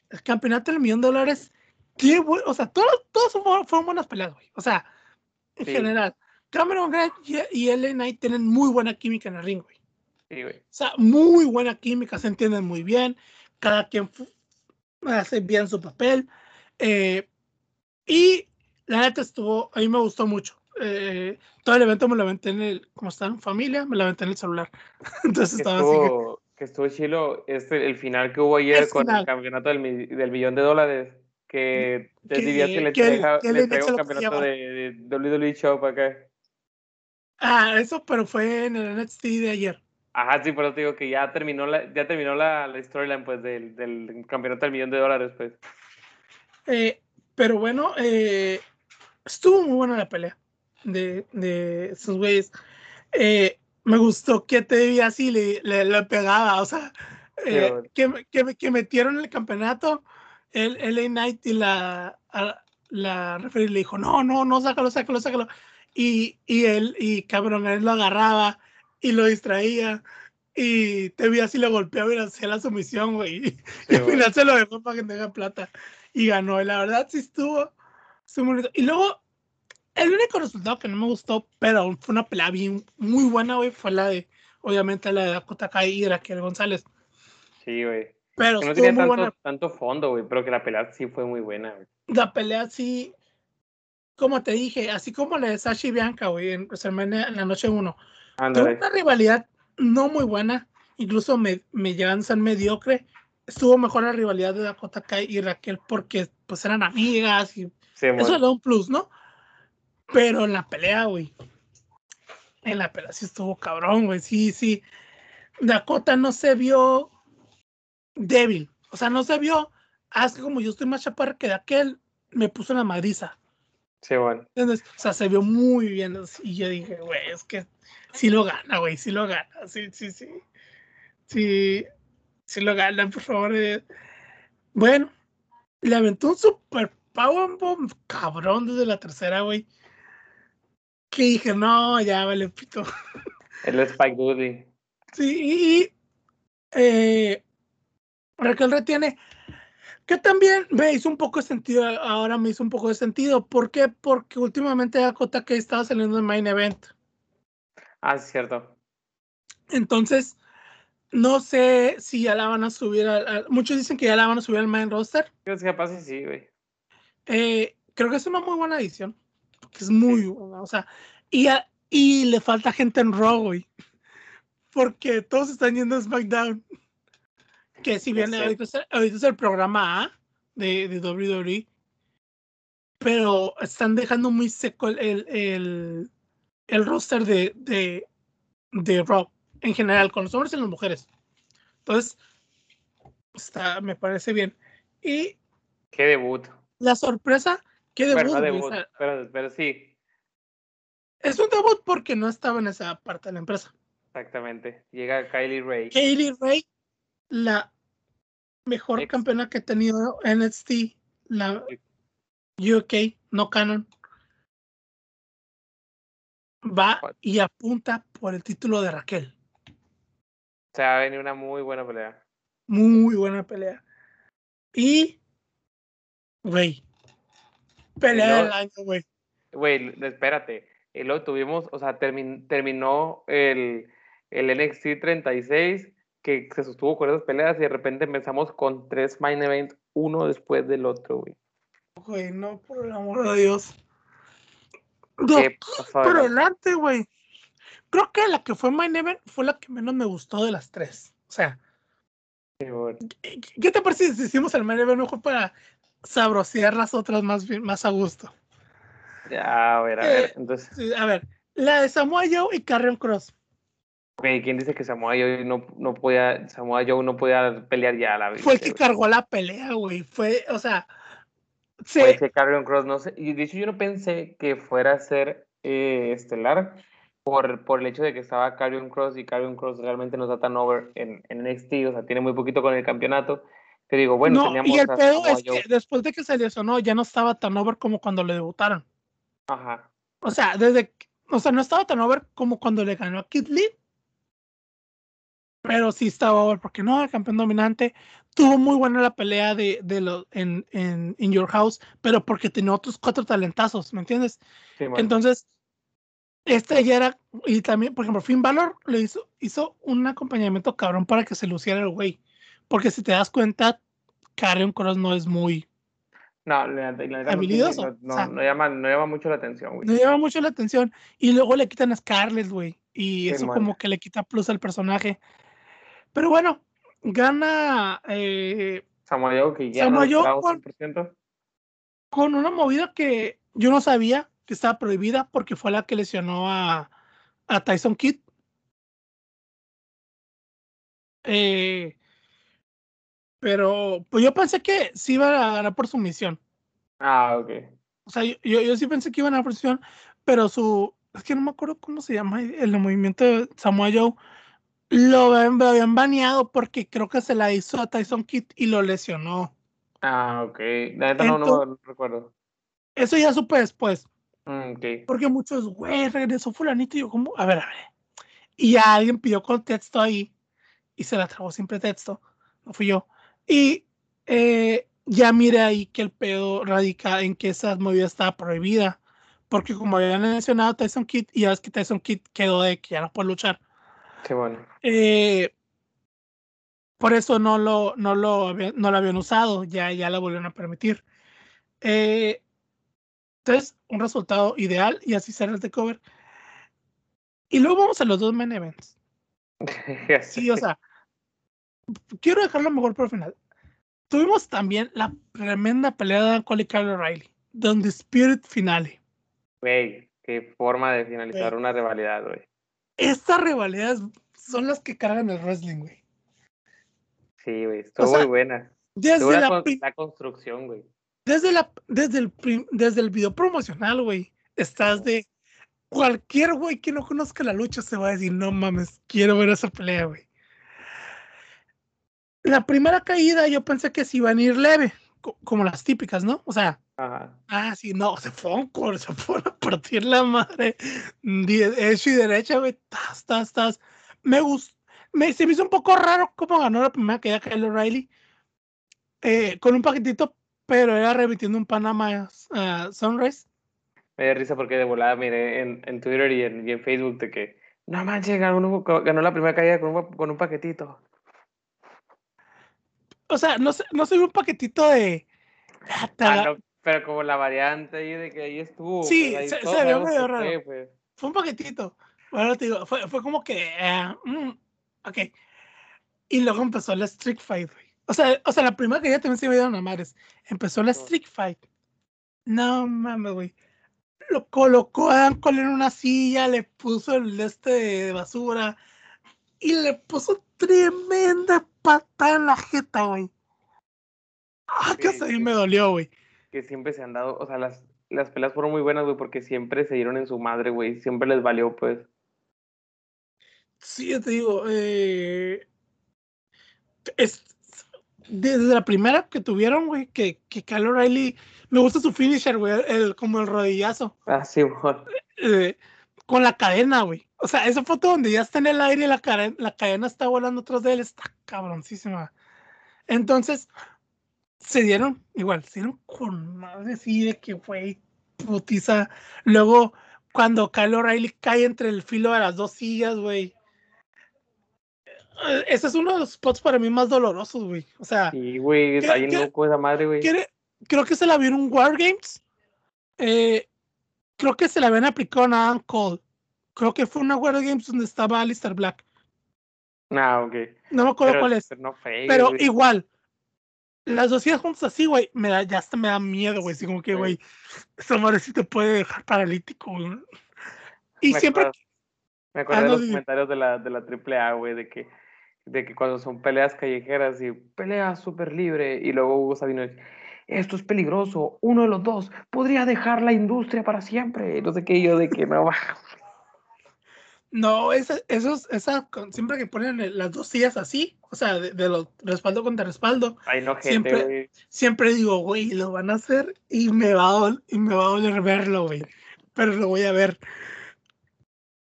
[SPEAKER 2] El campeonato del millón de dólares. Qué bueno. O sea, todos, todos fueron, fueron buenas peleas, güey. O sea, en
[SPEAKER 1] Sí.
[SPEAKER 2] general. Cameron Grimes y, LA Knight tienen muy buena química en el ring, güey.
[SPEAKER 1] Sí, güey.
[SPEAKER 2] O sea, muy buena química, se entienden muy bien, cada quien hace bien su papel. eh, y la neta estuvo, a mí me gustó mucho. Eh, todo el evento me lo aventé en el, como está en familia, me lo aventé en el celular. Entonces estaba así que,
[SPEAKER 1] estuvo, que estuvo chilo este, el final que hubo ayer
[SPEAKER 2] El
[SPEAKER 1] con
[SPEAKER 2] final.
[SPEAKER 1] el campeonato del, del millón de dólares. Que te dirías que le
[SPEAKER 2] que
[SPEAKER 1] le
[SPEAKER 2] echa
[SPEAKER 1] un campeonato de, de WWE Show para acá.
[SPEAKER 2] ah, eso, pero fue en el NXT de ayer.
[SPEAKER 1] Ajá, sí, por eso te digo que ya terminó la, ya terminó la, la storyline pues del, del campeonato del millón de dólares, pues.
[SPEAKER 2] Eh, pero bueno, eh, estuvo muy buena la pelea de, de esos güeyes. Eh, me gustó que te vi así, le, le, le pegaba, o sea, eh, que, que, que metieron el campeonato, el LA Knight y la, a- la referee le dijo, no, no, no, sácalo, sácalo, sácalo. Y, y él, y cabrón, él lo agarraba y lo distraía. Y te vi así, le golpeaba y le hacía la sumisión, güey. Y al final se lo dejó para que tenga plata. Y ganó. Y la verdad sí estuvo, estuvo muy bonito. Y luego, el único resultado que no me gustó, pero fue una pelea bien, muy buena, güey, fue la de, obviamente, la de Dakota Kai y Raquel González.
[SPEAKER 1] Sí, güey.
[SPEAKER 2] Pero
[SPEAKER 1] Que no tenía
[SPEAKER 2] muy
[SPEAKER 1] tanto,
[SPEAKER 2] buena.
[SPEAKER 1] tanto fondo, güey, pero que la pelea sí fue muy buena, güey.
[SPEAKER 2] La pelea sí, como te dije, así como la de Sasha y Bianca, güey, en en la noche 1. Tuvo
[SPEAKER 1] Ándale.
[SPEAKER 2] una rivalidad no muy buena, incluso me, me llegan a mediocre. Estuvo mejor la rivalidad de Dakota Kai y Raquel porque pues eran amigas y
[SPEAKER 1] Sí,
[SPEAKER 2] eso le da un plus, ¿no? Pero en la pelea, güey. En la pelea sí estuvo cabrón, güey. Sí, sí. Dakota no se vio débil. O sea, no se vio. Así como yo estoy más chaparra que de aquel, me puso una madriza.
[SPEAKER 1] Sí, bueno.
[SPEAKER 2] ¿Entiendes? O sea, se vio muy bien. Y yo dije, güey, es que sí lo gana, güey. Sí lo gana. Sí, sí, sí. Sí, sí lo gana, por favor. Bueno, le aventó un super powerbomb cabrón desde la tercera, güey. Que dije, no, ya vale pito.
[SPEAKER 1] El Spike Dudley.
[SPEAKER 2] Sí, y eh, Raquel retiene. Que también me hizo un poco de sentido, ahora me hizo un poco de sentido. ¿Por qué? Porque últimamente Dakota que estaba saliendo en Main Event.
[SPEAKER 1] Ah, sí, cierto.
[SPEAKER 2] Entonces, no sé si ya la van a subir. al- al- muchos dicen que ya la van a subir al main roster.
[SPEAKER 1] Creo que capaz sí, güey.
[SPEAKER 2] Eh, creo que es una muy buena edición. Porque es muy. O sea, y, a- y le falta gente en Raw, güey. Porque todos están yendo a SmackDown. Que si bien ahorita es, ahorita es el programa A de, de WWE. Pero están dejando muy seco el, el, el, el roster de, de, de Raw en general, con los hombres y las mujeres. Entonces, está, me parece bien. Y
[SPEAKER 1] Qué debut.
[SPEAKER 2] la sorpresa, que debut,
[SPEAKER 1] no pero, pero sí,
[SPEAKER 2] es un debut porque no estaba en esa parte de la empresa.
[SPEAKER 1] exactamente. Llega Kylie Ray.
[SPEAKER 2] Kaylee Ray, la mejor
[SPEAKER 1] Ex.
[SPEAKER 2] campeona que ha tenido NXT, la UK, no canon, va y apunta por el título de Raquel.
[SPEAKER 1] O sea, va a venir una muy buena pelea.
[SPEAKER 2] Muy buena pelea. Y, güey, pelea del año, güey.
[SPEAKER 1] Güey, espérate. Y luego tuvimos, o sea, termin- terminó el, el NXT 36, que se sostuvo con esas peleas, y de repente empezamos con tres main events, uno después del otro, güey.
[SPEAKER 2] Güey, no, por el amor de Dios.
[SPEAKER 1] ¿Qué pasó
[SPEAKER 2] por
[SPEAKER 1] adelante,
[SPEAKER 2] güey. Creo que la que fue Main Event fue la que menos me gustó de las tres. O sea,
[SPEAKER 1] Sí, güey.
[SPEAKER 2] ¿qué qué te parece si hicimos el Main Event mejor para sabrosear las otras más, más a gusto?
[SPEAKER 1] Ya, a ver, a ver.
[SPEAKER 2] Eh,
[SPEAKER 1] Entonces,
[SPEAKER 2] a ver, la de Samoa Joe y Carrion Cross.
[SPEAKER 1] güey, ¿quién dice que Samoa Joe no, no podía, Samoa Joe no podía pelear ya a la vez?
[SPEAKER 2] Fue el que cargó la pelea, güey. Fue, o sea, se,
[SPEAKER 1] Puede que Carrion Cross, no sé. Y de hecho, yo no pensé que fuera a ser eh, estelar por, por el hecho de que estaba Carrion Cross y Carrion Cross realmente no está tan over en, en NXT, o sea, tiene muy poquito con el campeonato. Te digo, bueno,
[SPEAKER 2] no,
[SPEAKER 1] teníamos
[SPEAKER 2] y el pedo es que después de que se lesionó ya no estaba tan over como cuando le debutaron.
[SPEAKER 1] Ajá.
[SPEAKER 2] O sea, desde, que- o sea, no estaba tan over como cuando le ganó a Kid Lee. Pero sí estaba over porque no, el campeón dominante. Tuvo muy buena la pelea de, de lo, en, en In Your House, pero porque tenía otros cuatro talentazos, ¿me entiendes?
[SPEAKER 1] Sí, bueno.
[SPEAKER 2] Entonces, este ya era, y también, por ejemplo, Finn Balor le hizo, hizo un acompañamiento cabrón para que se luciera el güey. Porque si te das cuenta, Carrion Cross no es muy,
[SPEAKER 1] No, la, la, la
[SPEAKER 2] Habilidoso,
[SPEAKER 1] no,
[SPEAKER 2] o sea,
[SPEAKER 1] no llama, no llama mucho la atención, güey.
[SPEAKER 2] me llama mucho la atención. Y luego le quitan a Scarlett, güey. Y
[SPEAKER 1] Qué
[SPEAKER 2] eso como que le quita plus al personaje. Pero bueno, gana eh,
[SPEAKER 1] Samoa Joe, que ya no esperaba
[SPEAKER 2] con-
[SPEAKER 1] 100%.
[SPEAKER 2] con una movida que yo no sabía que estaba prohibida porque fue la que lesionó a, a Tyson Kidd. Eh, pero pues yo pensé que sí iba a ganar por sumisión.
[SPEAKER 1] Ah, ok.
[SPEAKER 2] O sea, yo, yo, yo sí pensé que iban a ganar por sumisión, pero su. Es que no me acuerdo cómo se llama el movimiento de Samoa Joe. Lo habían, lo habían baneado porque creo que se la hizo a Tyson Kidd y lo lesionó.
[SPEAKER 1] Ah, ok. La neta no, no, recuerdo.
[SPEAKER 2] Eso ya supe después.
[SPEAKER 1] Mm.
[SPEAKER 2] Porque muchos, güey, regresó fulanito y yo como, a ver, a ver. Y ya alguien pidió contexto ahí y se la trabó siempre texto, no fui yo. Y eh, ya mire ahí que el pedo radica en que esa movida estaba prohibida. Porque como habían mencionado Tyson Kidd, y ya ves que Tyson Kidd quedó de que ya no puede luchar.
[SPEAKER 1] Qué bueno.
[SPEAKER 2] eh, por eso no lo, no lo, no lo habían usado, ya, ya la volvieron a permitir. Eh, entonces, un resultado ideal y así será el de cover. Y luego vamos a los dos main events. Sí, o sea, quiero dejarlo mejor por el final. Tuvimos también la tremenda pelea de Dan Cole y Kyle O'Reilly, donde Spirit Finale.
[SPEAKER 1] Güey, qué forma de finalizar una rivalidad, güey.
[SPEAKER 2] Estas rivalidades son las que cargan el wrestling, güey.
[SPEAKER 1] Sí, güey. Estuvo
[SPEAKER 2] sea,
[SPEAKER 1] muy buena.
[SPEAKER 2] Desde
[SPEAKER 1] la, con- construcción, güey.
[SPEAKER 2] desde, la, desde, el desde el video promocional, güey, estás de cualquier güey que no conozca la lucha se va a decir, no mames, quiero ver esa pelea, güey. La primera caída yo pensé que se iban a ir leve, co- como las típicas, ¿no? O sea,
[SPEAKER 1] Ajá.
[SPEAKER 2] ah, sí, no, se fueron, con- se fueron a partir la madre, de hecho y derecha, güey, tas, tas, tas. Me gustó, me, se me hizo un poco raro cómo ganó la primera caída Kyle O'Reilly, eh, con un paquetito, pero era repitiendo un Panama ah, Sunrise.
[SPEAKER 1] Me dio risa porque de volada miré en, en Twitter y en, y en Facebook de que, no manches, ganó, ganó la primera caída con un, con un paquetito.
[SPEAKER 2] O sea, no no se ve un paquetito de. ah,
[SPEAKER 1] no, pero como la variante ahí de que ahí estuvo.
[SPEAKER 2] Sí,
[SPEAKER 1] pues, ahí
[SPEAKER 2] se- se ve
[SPEAKER 1] sabemos
[SPEAKER 2] medio raro.
[SPEAKER 1] pues.
[SPEAKER 2] Fue un paquetito. Bueno, te digo, fue, fue como que. ah, mm, ok. Y luego empezó la Street Fight, güey. O sea, o sea, la primera que ya también se me dieron a madres. Empezó la. Street Fight. No mames, güey. Lo colocó a Dan Cole en una silla, le puso el este de basura y le puso tremenda patada en la jeta, güey. Ah, que hasta ahí me dolió, güey.
[SPEAKER 1] Que siempre se han dado, o sea, las, las peleas fueron muy buenas, güey, porque siempre se dieron en su madre, güey. Siempre les valió, pues.
[SPEAKER 2] Sí, yo te digo, eh, es, desde la primera que tuvieron, güey, que, que Kyle O'Reilly, me gusta su finisher, güey, el, como el rodillazo,
[SPEAKER 1] Ah, sí, güey.
[SPEAKER 2] eh, con la cadena, güey. O sea, esa foto donde ya está en el aire y la, cadena, la cadena está volando atrás de él, está cabroncísima. Entonces, se dieron, igual, se dieron con madre, sí, de que, güey, putiza. Luego, cuando Kyle O'Reilly cae entre el filo de las dos sillas, güey. Eh, Ese es uno de los spots para mí más dolorosos, güey. O sea,
[SPEAKER 1] Sí, güey,
[SPEAKER 2] ¿Qué-
[SPEAKER 1] ahí
[SPEAKER 2] qué-
[SPEAKER 1] no con esa madre, güey.
[SPEAKER 2] creo que se la vio en un Wargames. Eh, creo que se la habían aplicado a Adam Cole. Creo que fue una Wargames donde estaba Alistair Black.
[SPEAKER 1] Ah, ok.
[SPEAKER 2] No me acuerdo
[SPEAKER 1] Pero,
[SPEAKER 2] cuál es.
[SPEAKER 1] pero no fregues,
[SPEAKER 2] Pero igual, las dos sillas juntas así, güey, me da, ya hasta me da miedo, güey. Así como que,
[SPEAKER 1] Güey.
[SPEAKER 2] esa madre sí te puede dejar paralítico, güey. Y
[SPEAKER 1] Me
[SPEAKER 2] siempre,
[SPEAKER 1] acuerdo- Me
[SPEAKER 2] Ah,
[SPEAKER 1] de los comentarios de la, de la AAA, güey, de que, de que cuando son peleas callejeras y pelea súper libre, y luego Hugo Sabino esto es peligroso, uno de los dos podría dejar la industria para siempre, no sé qué, yo de que no va.
[SPEAKER 2] No, esa, esos, esa, siempre que ponen las dos sillas así, o sea, de, de los respaldo contra respaldo,
[SPEAKER 1] Ay, no, gente,
[SPEAKER 2] Siempre-
[SPEAKER 1] güey.
[SPEAKER 2] siempre digo, güey, lo van a hacer y me va a, dol- y me va a doler verlo, güey. Pero lo voy a ver.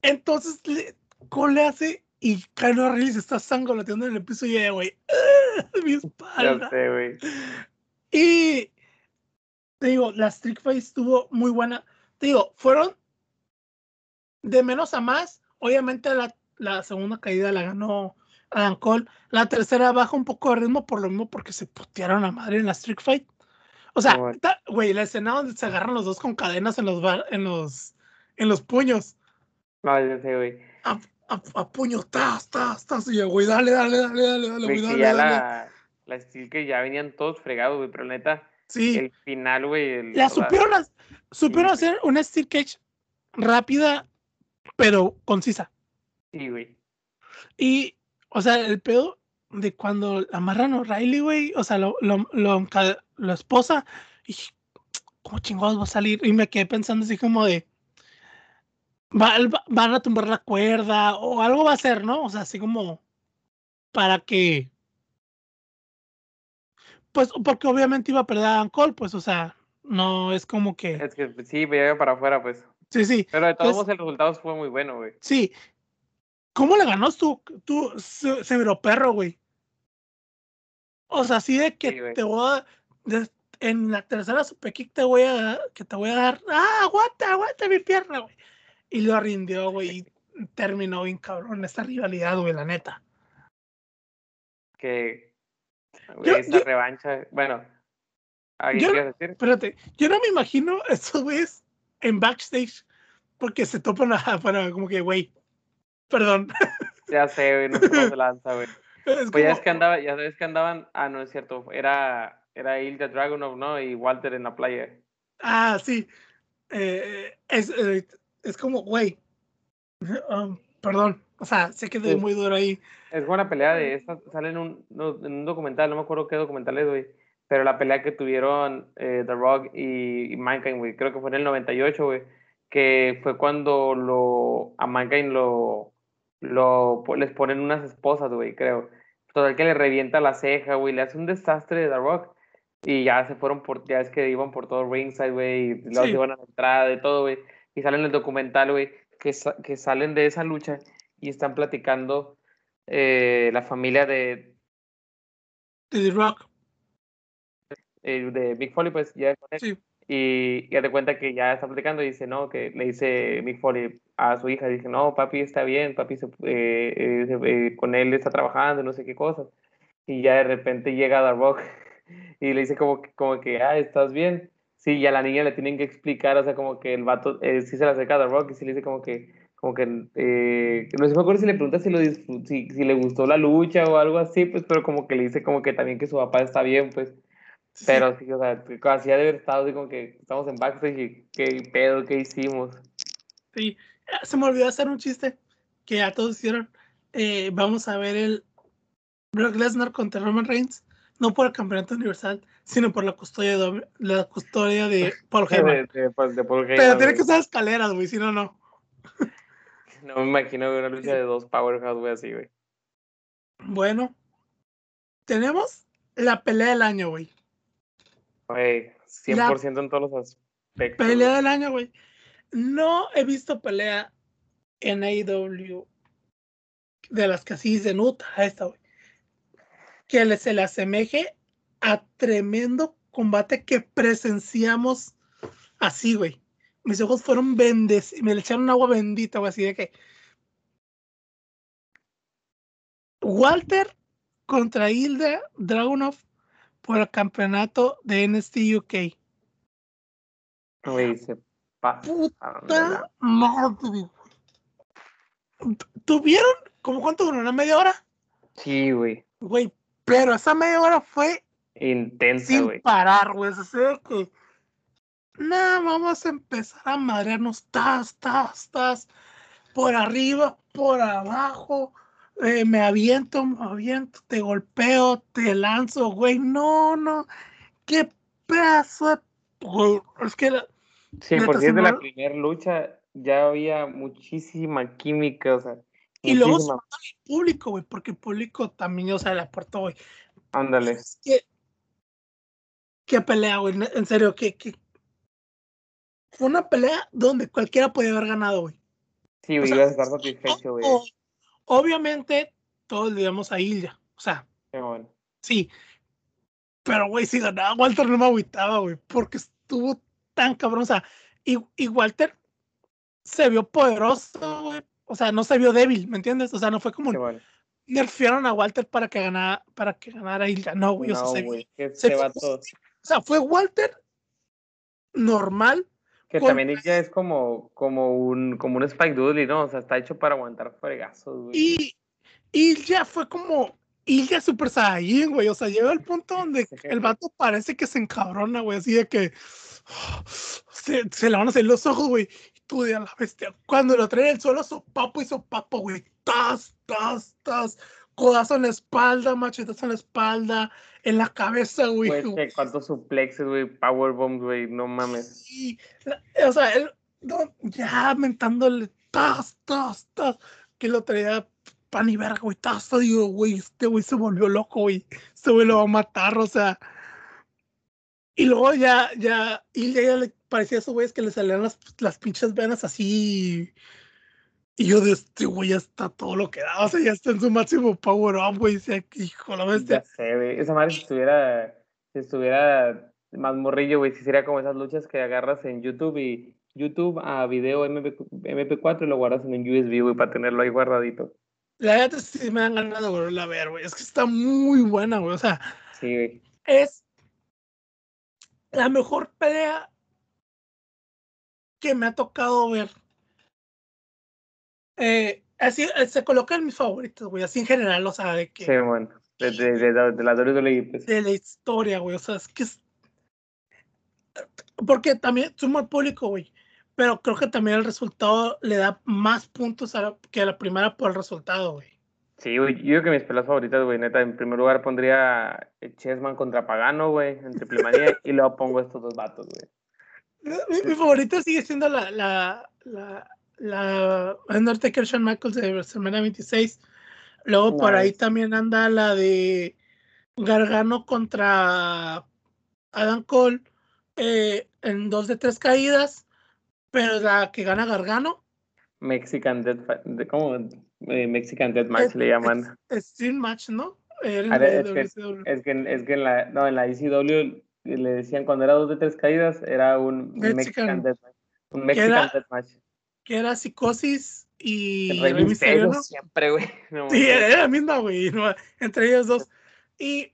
[SPEAKER 2] Entonces, le, Cole le hace y O'Reilly se está sangoloteando en el piso y ella, güey, ¡ah! mi espalda.
[SPEAKER 1] sé, güey.
[SPEAKER 2] Y te digo, la Street Fight estuvo muy buena. Te digo, fueron de menos a más. Obviamente la, la segunda caída la ganó Adam Cole. La tercera baja un poco de ritmo por lo mismo porque se putearon a madre en la Street Fight. O sea, güey, la escena donde se agarran los dos con cadenas en los en los en los puños.
[SPEAKER 1] No, yo sé, güey.
[SPEAKER 2] A, a, a puño, tas, tas, tas. Y yo, güey, dale, dale, dale, dale, dale, güey, dale,
[SPEAKER 1] ya
[SPEAKER 2] dale.
[SPEAKER 1] La, la Steel que ya venían todos fregados, güey, pero neta,
[SPEAKER 2] sí.
[SPEAKER 1] el final, güey.
[SPEAKER 2] La supieron, supieron hacer una Steel Cage rápida, pero concisa.
[SPEAKER 1] Sí, güey.
[SPEAKER 2] Y, o sea, el pedo de cuando amarran a Riley, güey, o sea, lo, lo, lo, lo esposa, y ¿cómo chingados va a salir? Y me quedé pensando así como de, va, van a tumbar la cuerda o algo va a ser, ¿no? O sea, así como para que, pues, porque obviamente iba a perder a Cole, pues, o sea, no es como que...
[SPEAKER 1] Es que sí, llega para afuera, pues.
[SPEAKER 2] Sí, sí.
[SPEAKER 1] Pero de todos modos el resultado fue muy bueno, güey.
[SPEAKER 2] Sí. ¿Cómo le ganó tú? Tú, se, se miró perro, güey. O sea, así de que
[SPEAKER 1] Sí,
[SPEAKER 2] te voy a. de- en la tercera super kick te voy a. Que te voy a dar. ¡Ah, aguanta, aguanta mi pierna, güey! Y lo rindió, güey. Y terminó bien cabrón esta rivalidad, güey, la neta.
[SPEAKER 1] Que. güey, esta
[SPEAKER 2] yo-
[SPEAKER 1] revancha. Bueno. ¿Alguien
[SPEAKER 2] Yo-
[SPEAKER 1] decir?
[SPEAKER 2] Espérate, yo no me imagino estos güeyes en backstage porque se topan a, para como que, güey, perdón.
[SPEAKER 1] Ya sé, güey, no se lanza, güey.
[SPEAKER 2] Es
[SPEAKER 1] Pues ya es que andaba, ya ves que andaban. Ah, no es cierto. Era, era Ilya Dragunov, ¿no? Y Walter en la playa.
[SPEAKER 2] Ah, sí. Eh, es, eh, es como, güey. um, perdón. O sea, sé que
[SPEAKER 1] Sí.
[SPEAKER 2] es muy duro ahí.
[SPEAKER 1] Es buena pelea de esta, sale en un, no, en un documental, no me acuerdo qué documental es, güey, pero la pelea que tuvieron eh, The Rock y, y Mankind, güey, creo que fue en el 98, güey, que fue cuando lo, a Mankind lo, lo, les ponen unas esposas, güey, creo. Total que le revienta la ceja, güey, le hace un desastre de The Rock y ya se fueron por, ya es que iban por todo ringside, güey, y
[SPEAKER 2] Sí.
[SPEAKER 1] se iban a la entrada y todo, güey, y salen en el documental, güey, que, sa- que salen de esa lucha y están platicando eh, la familia de,
[SPEAKER 2] De The Rock.
[SPEAKER 1] Eh, de Mick Foley, pues ya con él,
[SPEAKER 2] Sí.
[SPEAKER 1] y ya te cuenta que ya está platicando y dice, no, que le dice Mick Foley a su hija, dice, no, papi está bien, papi se, eh, eh, se- eh, con él está trabajando, no sé qué cosas. Y ya de repente llega The Rock y le dice como que, como que, ah, ¿estás bien? Sí, y a la niña le tienen que explicar, o sea, como que el vato eh, sí se le acerca a The Rock y sí le dice como que, como que, eh, no sé, me acuerdo si le pregunta si, lo si, si le gustó la lucha o algo así, pues, pero como que le dice como que también que su papá está bien, pues.
[SPEAKER 2] Sí.
[SPEAKER 1] Pero sí, o sea, así ha de haber estado así como que estamos en backstage y qué pedo, qué hicimos.
[SPEAKER 2] Sí. Ah, Se me olvidó hacer un chiste que ya todos hicieron. Eh, vamos a ver el Brock Lesnar contra Roman Reigns. No por el campeonato universal, sino por la custodia de, la custodia de Paul Heyman.
[SPEAKER 1] De, de, pues, de Paul
[SPEAKER 2] Pero tiene que usar escaleras, güey, si no, no.
[SPEAKER 1] No me imagino una lucha de dos powerhouse, güey, así, güey.
[SPEAKER 2] Bueno, tenemos la pelea del año, güey.
[SPEAKER 1] Güey, 100% en todos los aspectos.
[SPEAKER 2] Pelea del año, güey. No he visto pelea en AEW de las que así dicen, "Uta, esta, güey. Que se le asemeje a tremendo combate que presenciamos así, güey. Mis ojos fueron bendecidos, me le echaron agua bendita, güey, así de que. Walter contra Hilda Dragunov por el campeonato de NXT UK.
[SPEAKER 1] Güey, se pasa.
[SPEAKER 2] Puta madre. ¿Tuvieron? ¿Cómo cuánto duró? ¿Una media hora?
[SPEAKER 1] Sí, güey.
[SPEAKER 2] Güey, pero esa media hora fue
[SPEAKER 1] Intensa,
[SPEAKER 2] sin
[SPEAKER 1] güey.
[SPEAKER 2] parar, güey. O sea que. Nah, vamos a empezar a madrearnos. Tas, tas, tas. Por arriba, por abajo. Eh, me aviento, me aviento, te golpeo, te lanzo, güey. No, no. Qué pedazo de. Güey, es que la-
[SPEAKER 1] Sí,
[SPEAKER 2] neta,
[SPEAKER 1] por si
[SPEAKER 2] se
[SPEAKER 1] es de
[SPEAKER 2] me-
[SPEAKER 1] la primera lucha, ya había muchísima química, o sea.
[SPEAKER 2] Y luego
[SPEAKER 1] muchísima.
[SPEAKER 2] todo el público, güey, porque el público también, o sea, le aportó, güey.
[SPEAKER 1] Ándale.
[SPEAKER 2] Es que- Qué pelea, güey. En serio, que, que fue una pelea donde cualquiera podía haber ganado, güey.
[SPEAKER 1] Sí,
[SPEAKER 2] O
[SPEAKER 1] güey, ibas a estar satisfecho, güey.
[SPEAKER 2] Obviamente, todos le damos a Ilya. O sea,
[SPEAKER 1] Qué bueno.
[SPEAKER 2] sí. Pero, güey, si ganaba Walter no me agüitaba, güey, porque estuvo tan cabrón. O sea, y, y Walter se vio poderoso, güey. O sea, no se vio débil, ¿me entiendes? O sea, no fue como nerfearon a Walter para que ganara, para que ganara. No, güey, o sea,
[SPEAKER 1] No,
[SPEAKER 2] se, se
[SPEAKER 1] se
[SPEAKER 2] vio
[SPEAKER 1] va todo.
[SPEAKER 2] O sea, fue Walter normal.
[SPEAKER 1] Que también ya es como, como, un, como un Spike Dudley, ¿no? O sea, está hecho para aguantar fregazos, güey.
[SPEAKER 2] Y, y ya fue como ya Super Saiyan, güey. O sea, llega al punto donde el vato parece que se encabrona, güey. Así de que se, se, le van a salir los ojos, güey. Y tú de a la bestia. Cuando lo trae el suelo, sopapo y sopapo, güey. Tas, tas, tas. Codazo en la espalda, machetazo en la espalda, en la cabeza, güey.
[SPEAKER 1] Pues, ¿Cuántos suplexes, güey? Powerbombs, güey. No mames.
[SPEAKER 2] Sí. O sea, él ya mentándole tas, tas, tas. Que lo traía pan y verga, güey. Hasta digo, güey, este güey se volvió loco, güey. Este güey lo va a matar, o sea. Y luego ya, ya, y ya le parecía a esos güeyes que le salían las, las pinches venas así. Y yo de este güey ya está todo lo que da, o sea, ya está en su máximo power up, güey. hijo, la bestia.
[SPEAKER 1] Ya sé, güey. Esa madre si estuviera, si estuviera más morrillo, güey, si sería como esas luchas que agarras en YouTube y YouTube a video MP, MP4 y lo guardas en un USB, güey, para tenerlo ahí guardadito.
[SPEAKER 2] La verdad sí me han ganado volverla a ver, güey. Es que está muy buena, güey. O sea,
[SPEAKER 1] sí,
[SPEAKER 2] es la mejor pelea que me ha tocado ver. Eh, así eh, se coloca en mis favoritos, güey. Así en general, o sea, de que.
[SPEAKER 1] Sí, bueno. De, de, de, de la WWE.
[SPEAKER 2] Pues. De la historia, güey. O sea, es que es. Porque también suma al público, güey pero creo que también el resultado le da más puntos a que a la primera por el resultado, güey.
[SPEAKER 1] Sí, güey, yo creo que mis pelas favoritas, güey, neta, en primer lugar pondría Chessman contra Pagano, güey, en triple manía, y luego pongo estos dos vatos, güey.
[SPEAKER 2] Mi, favorita sigue siendo la, la, la, la Undertaker Shawn Michaels de WrestleMania 26. Luego por ahí también anda la de Gargano contra Adam Cole eh, en dos de tres caídas. Pero la que gana Gargano.
[SPEAKER 1] Mexican Death ¿cómo? Eh, Mexican Death Match le llaman.
[SPEAKER 2] Stream Match, ¿no?
[SPEAKER 1] es, que, es, que, es, que, en la, no, en la ECW le decían cuando era dos de tres caídas, era un Mexican, Death Match. Un Mexican Death Match.
[SPEAKER 2] Que era Psicosis y
[SPEAKER 1] Rey Misterio, siempre, güey.
[SPEAKER 2] sí, era la misma, güey. entre ellos dos. Y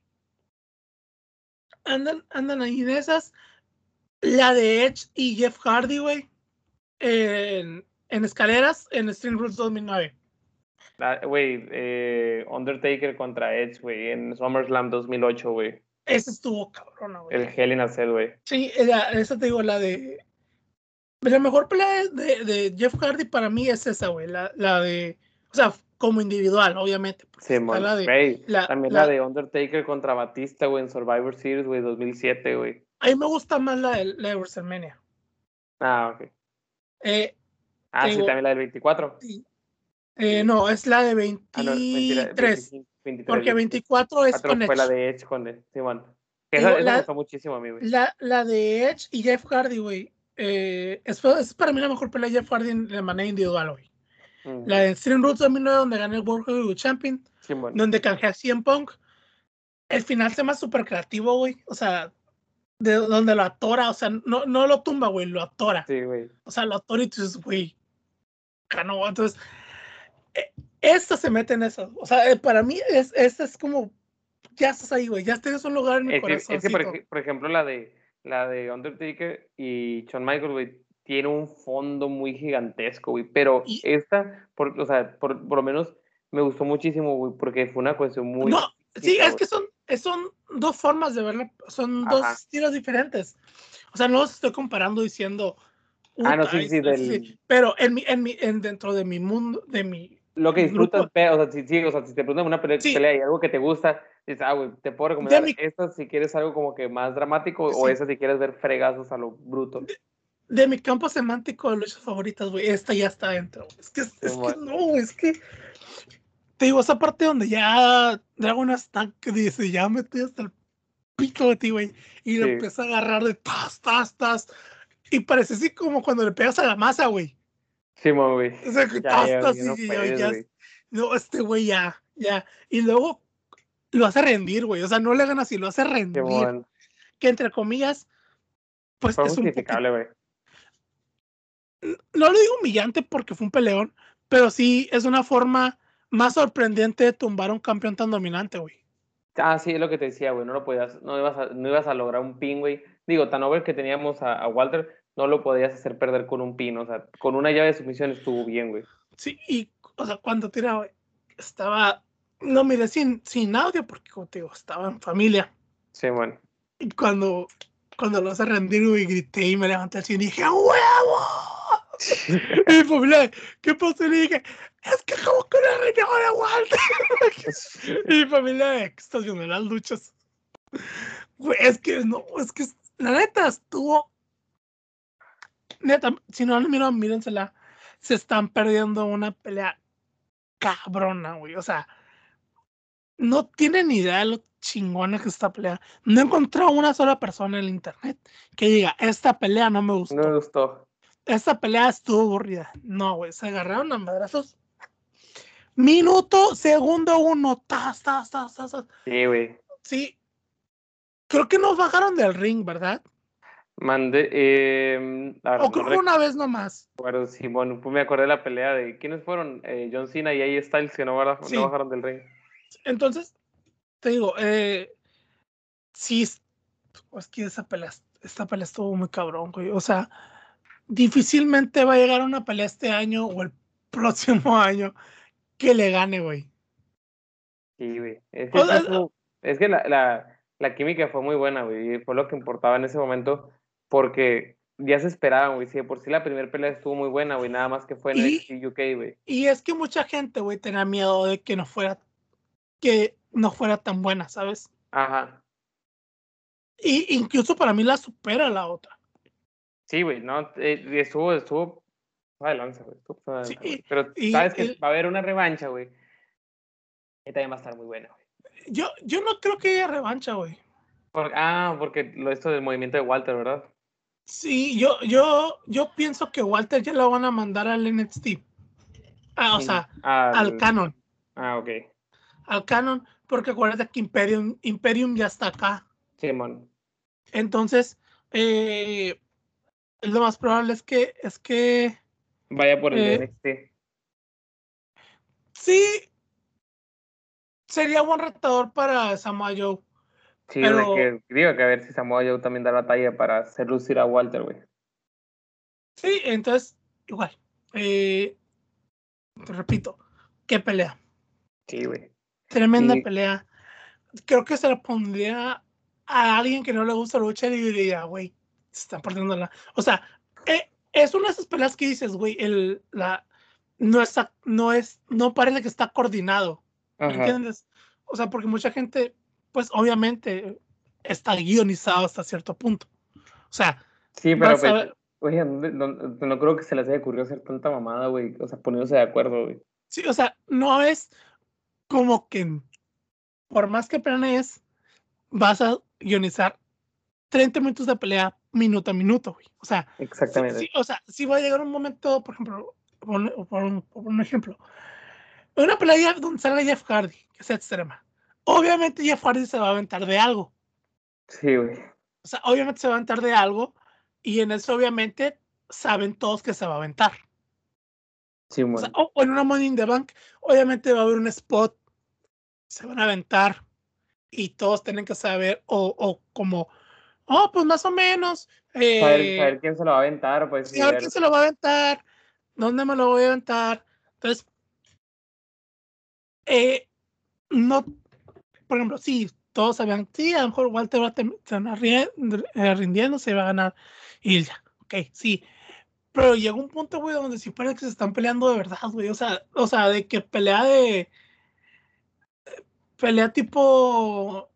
[SPEAKER 2] andan, andan ahí de esas. La de Edge y Jeff Hardy, güey en, en escaleras en Stream Rules 2009.
[SPEAKER 1] Güey, eh, Undertaker contra Edge, güey, en SummerSlam 2008, güey.
[SPEAKER 2] Ese estuvo cabrón, güey.
[SPEAKER 1] El Hell in a Cell, güey.
[SPEAKER 2] Sí, esa te digo, la de. La mejor pelea de, de Jeff Hardy para mí es esa, güey. La, la de. O sea, como individual, obviamente.
[SPEAKER 1] Sí, la de, También la, de Undertaker contra Batista, güey, en Survivor Series, güey, 2007, güey.
[SPEAKER 2] A mí me gusta más la de, la de WrestleMania.
[SPEAKER 1] Ah, ok.
[SPEAKER 2] Eh,
[SPEAKER 1] ah, sí, también la del 24.
[SPEAKER 2] Eh, no, es la de 23. Ah, porque 24 es con Edge.
[SPEAKER 1] fue la de Edge con Edge. Sí, bueno. Esa, esa me gustó muchísimo a mí, güey.
[SPEAKER 2] La, la de Edge y Jeff Hardy, güey. Eh, es, es, para mí la mejor pelea de Jeff Hardy de manera individual, güey. La de Stream Roots 2009, donde gané el World Heavyweight Champion.
[SPEAKER 1] Sí, bueno.
[SPEAKER 2] Donde canjeé a CM Punk. El final se llama súper creativo, güey. O sea, de donde lo atora, o sea, no, no lo tumba, güey, lo atora.
[SPEAKER 1] Sí, güey.
[SPEAKER 2] O sea, lo atora y tú dices, güey, ganó. Entonces, eh, esto se mete en eso. O sea, eh, para mí, es, es, es como, ya estás ahí, güey, ya tienes un lugar en mi corazón.
[SPEAKER 1] Es que, por, ejemplo, la de, la de Undertaker y Shawn Michaels, güey, tiene un fondo muy gigantesco, güey, pero esta, por, o sea, por, por lo menos me gustó muchísimo, güey, porque fue una cuestión muy...
[SPEAKER 2] No, sí, es que son, son dos formas de verlo, son dos estilos diferentes. O sea, no los estoy comparando diciendo.
[SPEAKER 1] Ah, no, sí, sí, del...
[SPEAKER 2] Pero en mi, en mi, en dentro de mi mundo, de mi.
[SPEAKER 1] Lo que disfrutas, o sea, si, sí, o sea, si te preguntan una pelea, y algo que te gusta, dices, ah, güey, te puedo recomendar esta si quieres algo como que más dramático o esa si quieres ver fregazos a lo bruto.
[SPEAKER 2] De, mi campo semántico de luchas favoritas, güey, esta ya está dentro. Es que, es, que no, es que te digo, esa parte donde ya Dragon Stack dice, ya me estoy hasta el pico de ti, güey. Y le empieza a agarrar de tas, tas, tas. Y parece así como cuando le pegas a la masa, güey.
[SPEAKER 1] Sí, güey.
[SPEAKER 2] O sea, que tas, tas, y ya, no, este güey ya, ya. Y luego lo hace rendir, güey. O sea, no le gana así, lo hace rendir. Que entre comillas, pues es un
[SPEAKER 1] güey.
[SPEAKER 2] No lo digo humillante porque fue un peleón, pero sí es una forma más sorprendente de tumbar a un campeón tan dominante, güey.
[SPEAKER 1] Ah, sí, es lo que te decía, güey. No lo podías, no ibas a, no ibas a lograr un pin, güey. Digo, tan over que teníamos a, a, Walter, no lo podías hacer perder con un pin. O sea, con una llave de sumisión estuvo bien, güey.
[SPEAKER 2] Sí, y, o sea, cuando tiraba, estaba, no mire, sin, sin audio, porque como te digo, estaba en familia.
[SPEAKER 1] Sí, bueno.
[SPEAKER 2] Y cuando, cuando lo hace rendir, güey, grité y me levanté así y dije, ¡A huevo! y mi familia, ¿qué pasó? Y le dije, es que como que le renegó de Walter. y mi familia, ¿qué estás viendo las luchas? Güey, es que no, es que la neta estuvo. Neta, si no la miran, mírensela. Se están perdiendo una pelea cabrona, güey. O sea, no tienen ni idea de lo chingona que esta pelea. No he encontrado una sola persona en el internet que diga, esta pelea no me gustó.
[SPEAKER 1] No me gustó.
[SPEAKER 2] Esta pelea estuvo aburrida. No, güey, se agarraron a madrazos. Minuto, segundo uno. Tas, tas, tas, tas, tas.
[SPEAKER 1] Sí, güey.
[SPEAKER 2] Sí. Creo que nos bajaron del ring, ¿verdad?
[SPEAKER 1] Mandé. Eh,
[SPEAKER 2] o creo que una vez nomás.
[SPEAKER 1] Bueno, sí, bueno, pues me acordé de la pelea de. ¿Quiénes fueron? Eh, John Cena y AJ Styles que no, bajaron,
[SPEAKER 2] Sí.
[SPEAKER 1] no bajaron del ring.
[SPEAKER 2] Entonces, te digo, eh, sí, es que esa pelea, esta pelea estuvo muy cabrón, güey. O sea, difícilmente va a llegar una pelea este año o el próximo año que le gane, güey.
[SPEAKER 1] Sí, güey. Es que,
[SPEAKER 2] O sea,
[SPEAKER 1] estuvo- es que la, la, la química fue muy buena, güey. Fue lo que importaba en ese momento. Porque ya se esperaban, güey. De por sí la primera pelea estuvo muy buena, güey. Nada más que fue en
[SPEAKER 2] Y-
[SPEAKER 1] NXT UK, güey.
[SPEAKER 2] Y es que mucha gente, güey, tenía miedo de que no fuera, que no fuera tan buena, ¿sabes?
[SPEAKER 1] Ajá.
[SPEAKER 2] Y incluso para mí la supera la otra.
[SPEAKER 1] Sí, güey. No, eh, estuvo, estuvo. fue de lanza, güey. estuvo de
[SPEAKER 2] Sí,
[SPEAKER 1] güey. Pero
[SPEAKER 2] y-
[SPEAKER 1] sabes que
[SPEAKER 2] y-
[SPEAKER 1] va a haber una revancha, güey. Y también va a estar muy buena, güey.
[SPEAKER 2] Yo, yo no creo que haya revancha, güey.
[SPEAKER 1] Por- ah, porque lo esto del movimiento de Walter, ¿verdad?
[SPEAKER 2] Sí, yo, yo, yo pienso que Walter ya lo van a mandar al NXT. Ah, o sea,
[SPEAKER 1] Al-
[SPEAKER 2] al canon.
[SPEAKER 1] Ah, ok.
[SPEAKER 2] Al canon, porque acuérdate que Imperium, Imperium ya está acá.
[SPEAKER 1] Simón.
[SPEAKER 2] Entonces, eh, lo más probable es que, es que
[SPEAKER 1] Vaya por el
[SPEAKER 2] Eh,
[SPEAKER 1] NXT.
[SPEAKER 2] sí, sería buen retador para Samoa Joe.
[SPEAKER 1] Sí,
[SPEAKER 2] pero-
[SPEAKER 1] de que, digo que a ver si Samoa Joe también da la talla para hacer lucir a Walter, güey.
[SPEAKER 2] Sí, entonces, igual. eh, te repito, qué pelea.
[SPEAKER 1] Sí, güey.
[SPEAKER 2] Tremenda pelea. Creo que se la pondría a alguien que no le gusta la lucha y diría, güey, se están partiendo la. O sea, eh, es una de esas peleas que dices, güey, el, la, no, está, no, es, no parece que está coordinado. ¿Me
[SPEAKER 1] Ajá.
[SPEAKER 2] entiendes? O sea, porque mucha gente, pues obviamente está guionizado hasta cierto punto. O sea,
[SPEAKER 1] Sí, pero pues,
[SPEAKER 2] ver-
[SPEAKER 1] oye, no, no- no creo que se les haya ocurrido hacer tanta mamada, güey. O sea, poniéndose de acuerdo, güey.
[SPEAKER 2] sí, o sea, no es como que por más que planees, vas a guionizar 30 minutos de pelea minuto a minuto, güey. O sea,
[SPEAKER 1] Exactamente.
[SPEAKER 2] sí, o sea, si va a llegar un momento, por ejemplo, por, un- por un, por un ejemplo, una pelea donde sale Jeff Hardy, que sea extrema. Obviamente Jeff Hardy se va a aventar de algo.
[SPEAKER 1] Sí, güey.
[SPEAKER 2] O sea, obviamente se va a aventar de algo y en eso obviamente saben todos que se va a aventar.
[SPEAKER 1] Sí,
[SPEAKER 2] O,
[SPEAKER 1] bueno.
[SPEAKER 2] sea, o- o en una Money in the Bank, obviamente va a haber un spot, se van a aventar y todos tienen que saber o, o como, oh, pues más o menos, eh,
[SPEAKER 1] saber, saber quién se lo va a aventar, pues.
[SPEAKER 2] ver
[SPEAKER 1] ver-
[SPEAKER 2] quién se lo va a aventar, dónde me lo voy a aventar. Entonces, eh, no, por ejemplo, sí, todos sabían, sí, a lo mejor Walter va a rie- eh, rindiendo, se va a ganar y ya, ok, sí. Pero llegó un punto, güey, donde sí parece que se están peleando de verdad, güey. O sea, o sea, de que pelea de. Pelea tipo.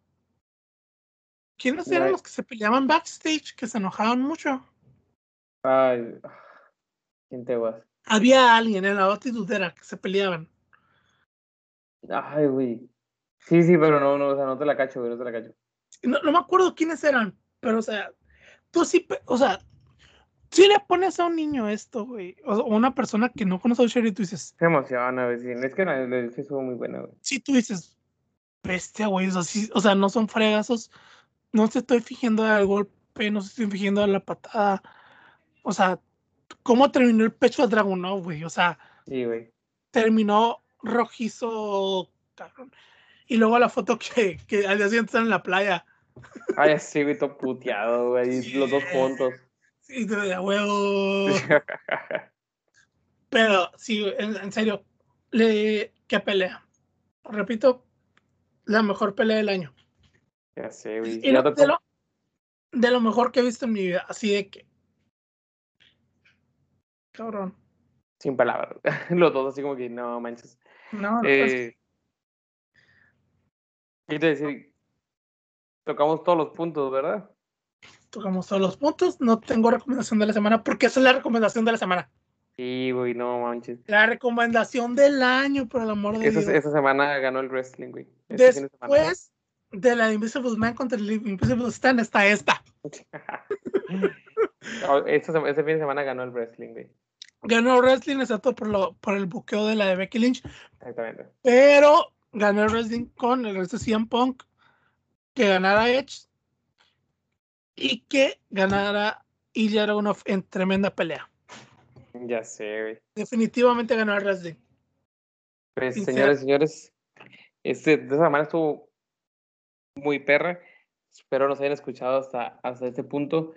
[SPEAKER 2] ¿Quiénes eran los que se peleaban backstage? Que se enojaban mucho.
[SPEAKER 1] Ay, ¿quién te vas?
[SPEAKER 2] Había alguien en la batidudera que se peleaban.
[SPEAKER 1] Ay, güey. Sí, sí, pero no, no, o sea, no te la cacho, güey, no te la cacho.
[SPEAKER 2] No, no me acuerdo quiénes eran, pero o sea, tú sí, o sea, si le pones a un niño esto, güey, o una persona que no conoce a Sherry, tú dices,
[SPEAKER 1] Se emociona, güey. Es que que estuvo muy buena, güey.
[SPEAKER 2] sí, tú dices, bestia, güey, o sea, sí- o sea, no son fregazos, no te estoy fingiendo al golpe, no te estoy fingiendo a la patada, o sea, ¿cómo terminó el pecho de Dragunov, güey? O sea,
[SPEAKER 1] Sí, güey.
[SPEAKER 2] terminó rojizo, cabrón. Y luego la foto que, que al día siguiente están en la playa.
[SPEAKER 1] Ay, sí, güey, todo puteado, güey. Los dos juntos.
[SPEAKER 2] Sí, de huevo. Pero sí, en, en serio, le, ¿qué pelea? Repito, la mejor pelea del año.
[SPEAKER 1] Ya sé, güey.
[SPEAKER 2] Y de, lo, de lo mejor que he visto en mi vida, así de que. Cabrón.
[SPEAKER 1] Sin palabras. Los dos así como que no manches.
[SPEAKER 2] No, no,
[SPEAKER 1] Eh, ¿Qué te decir? Tocamos todos los puntos, ¿verdad?
[SPEAKER 2] Tocamos todos los puntos. No tengo recomendación de la semana porque esa es la recomendación de la semana.
[SPEAKER 1] Sí, güey, no manches.
[SPEAKER 2] La recomendación del año, por el amor de
[SPEAKER 1] Esa,
[SPEAKER 2] Dios.
[SPEAKER 1] esa semana ganó el wrestling, güey. Este de.
[SPEAKER 2] Después de la Invisible Man contra el Invisible Stan está esta.
[SPEAKER 1] Esta sema- ese fin de semana ganó el wrestling, güey.
[SPEAKER 2] Ganó wrestling, excepto por, lo, por el buqueo de la de Becky Lynch.
[SPEAKER 1] Exactamente.
[SPEAKER 2] Pero ganó el wrestling con el resto de CM Punk. Que ganara Edge. Y que ganara Ilya Dragunov en tremenda pelea.
[SPEAKER 1] Ya sé, güey.
[SPEAKER 2] Definitivamente ganó el wrestling.
[SPEAKER 1] Pues, señores, señores, este, de esa semana estuvo muy perra. Espero nos hayan escuchado hasta, hasta este punto.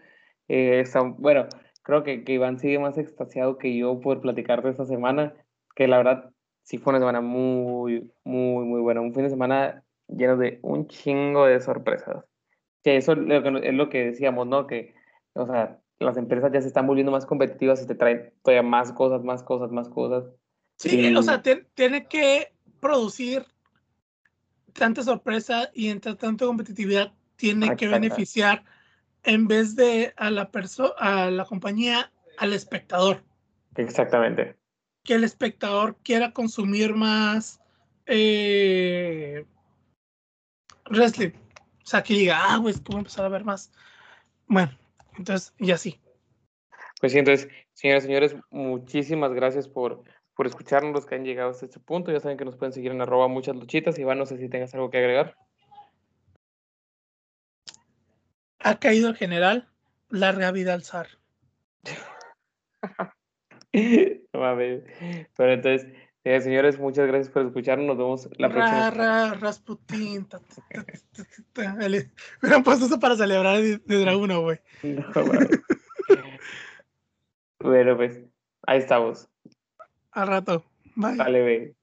[SPEAKER 1] Eh, está- bueno, creo que, que Iván sigue más extasiado que yo por platicar de esta semana, que la verdad sí fue una semana muy, muy, muy buena. Un fin de semana lleno de un chingo de sorpresas. Que eso es lo que, decíamos, ¿no? Que, o sea, las empresas ya se están volviendo más competitivas y te traen todavía más cosas, más cosas, más cosas.
[SPEAKER 2] Sí,
[SPEAKER 1] Y-
[SPEAKER 2] o sea, tien- tiene que producir tanta sorpresa y entre tanta competitividad tiene que beneficiar en vez de a la persona, a la compañía, al espectador.
[SPEAKER 1] Exactamente.
[SPEAKER 2] Que el espectador quiera consumir más eh, wrestling. Sea, que diga, ah, güey, es que voy a empezar a ver más. Bueno, entonces, y así.
[SPEAKER 1] Pues sí, entonces, señoras y señores, muchísimas gracias por, por escucharnos, los que han llegado hasta este punto. Ya saben que nos pueden seguir en arroba muchas luchitas. Iván, no sé si tengas algo que agregar.
[SPEAKER 2] Ha caído el general, larga vida al zar.
[SPEAKER 1] No mames. Pero entonces, eh, señores, muchas gracias por escucharnos. Nos vemos la
[SPEAKER 2] Ra,
[SPEAKER 1] próxima.
[SPEAKER 2] ra, Rasputin. ta, ta, ta, Hubieran puesto eso para celebrar de, de Draguno, güey.
[SPEAKER 1] No. Bueno, pues, ahí estamos.
[SPEAKER 2] Al rato. Bye.
[SPEAKER 1] Dale, ve.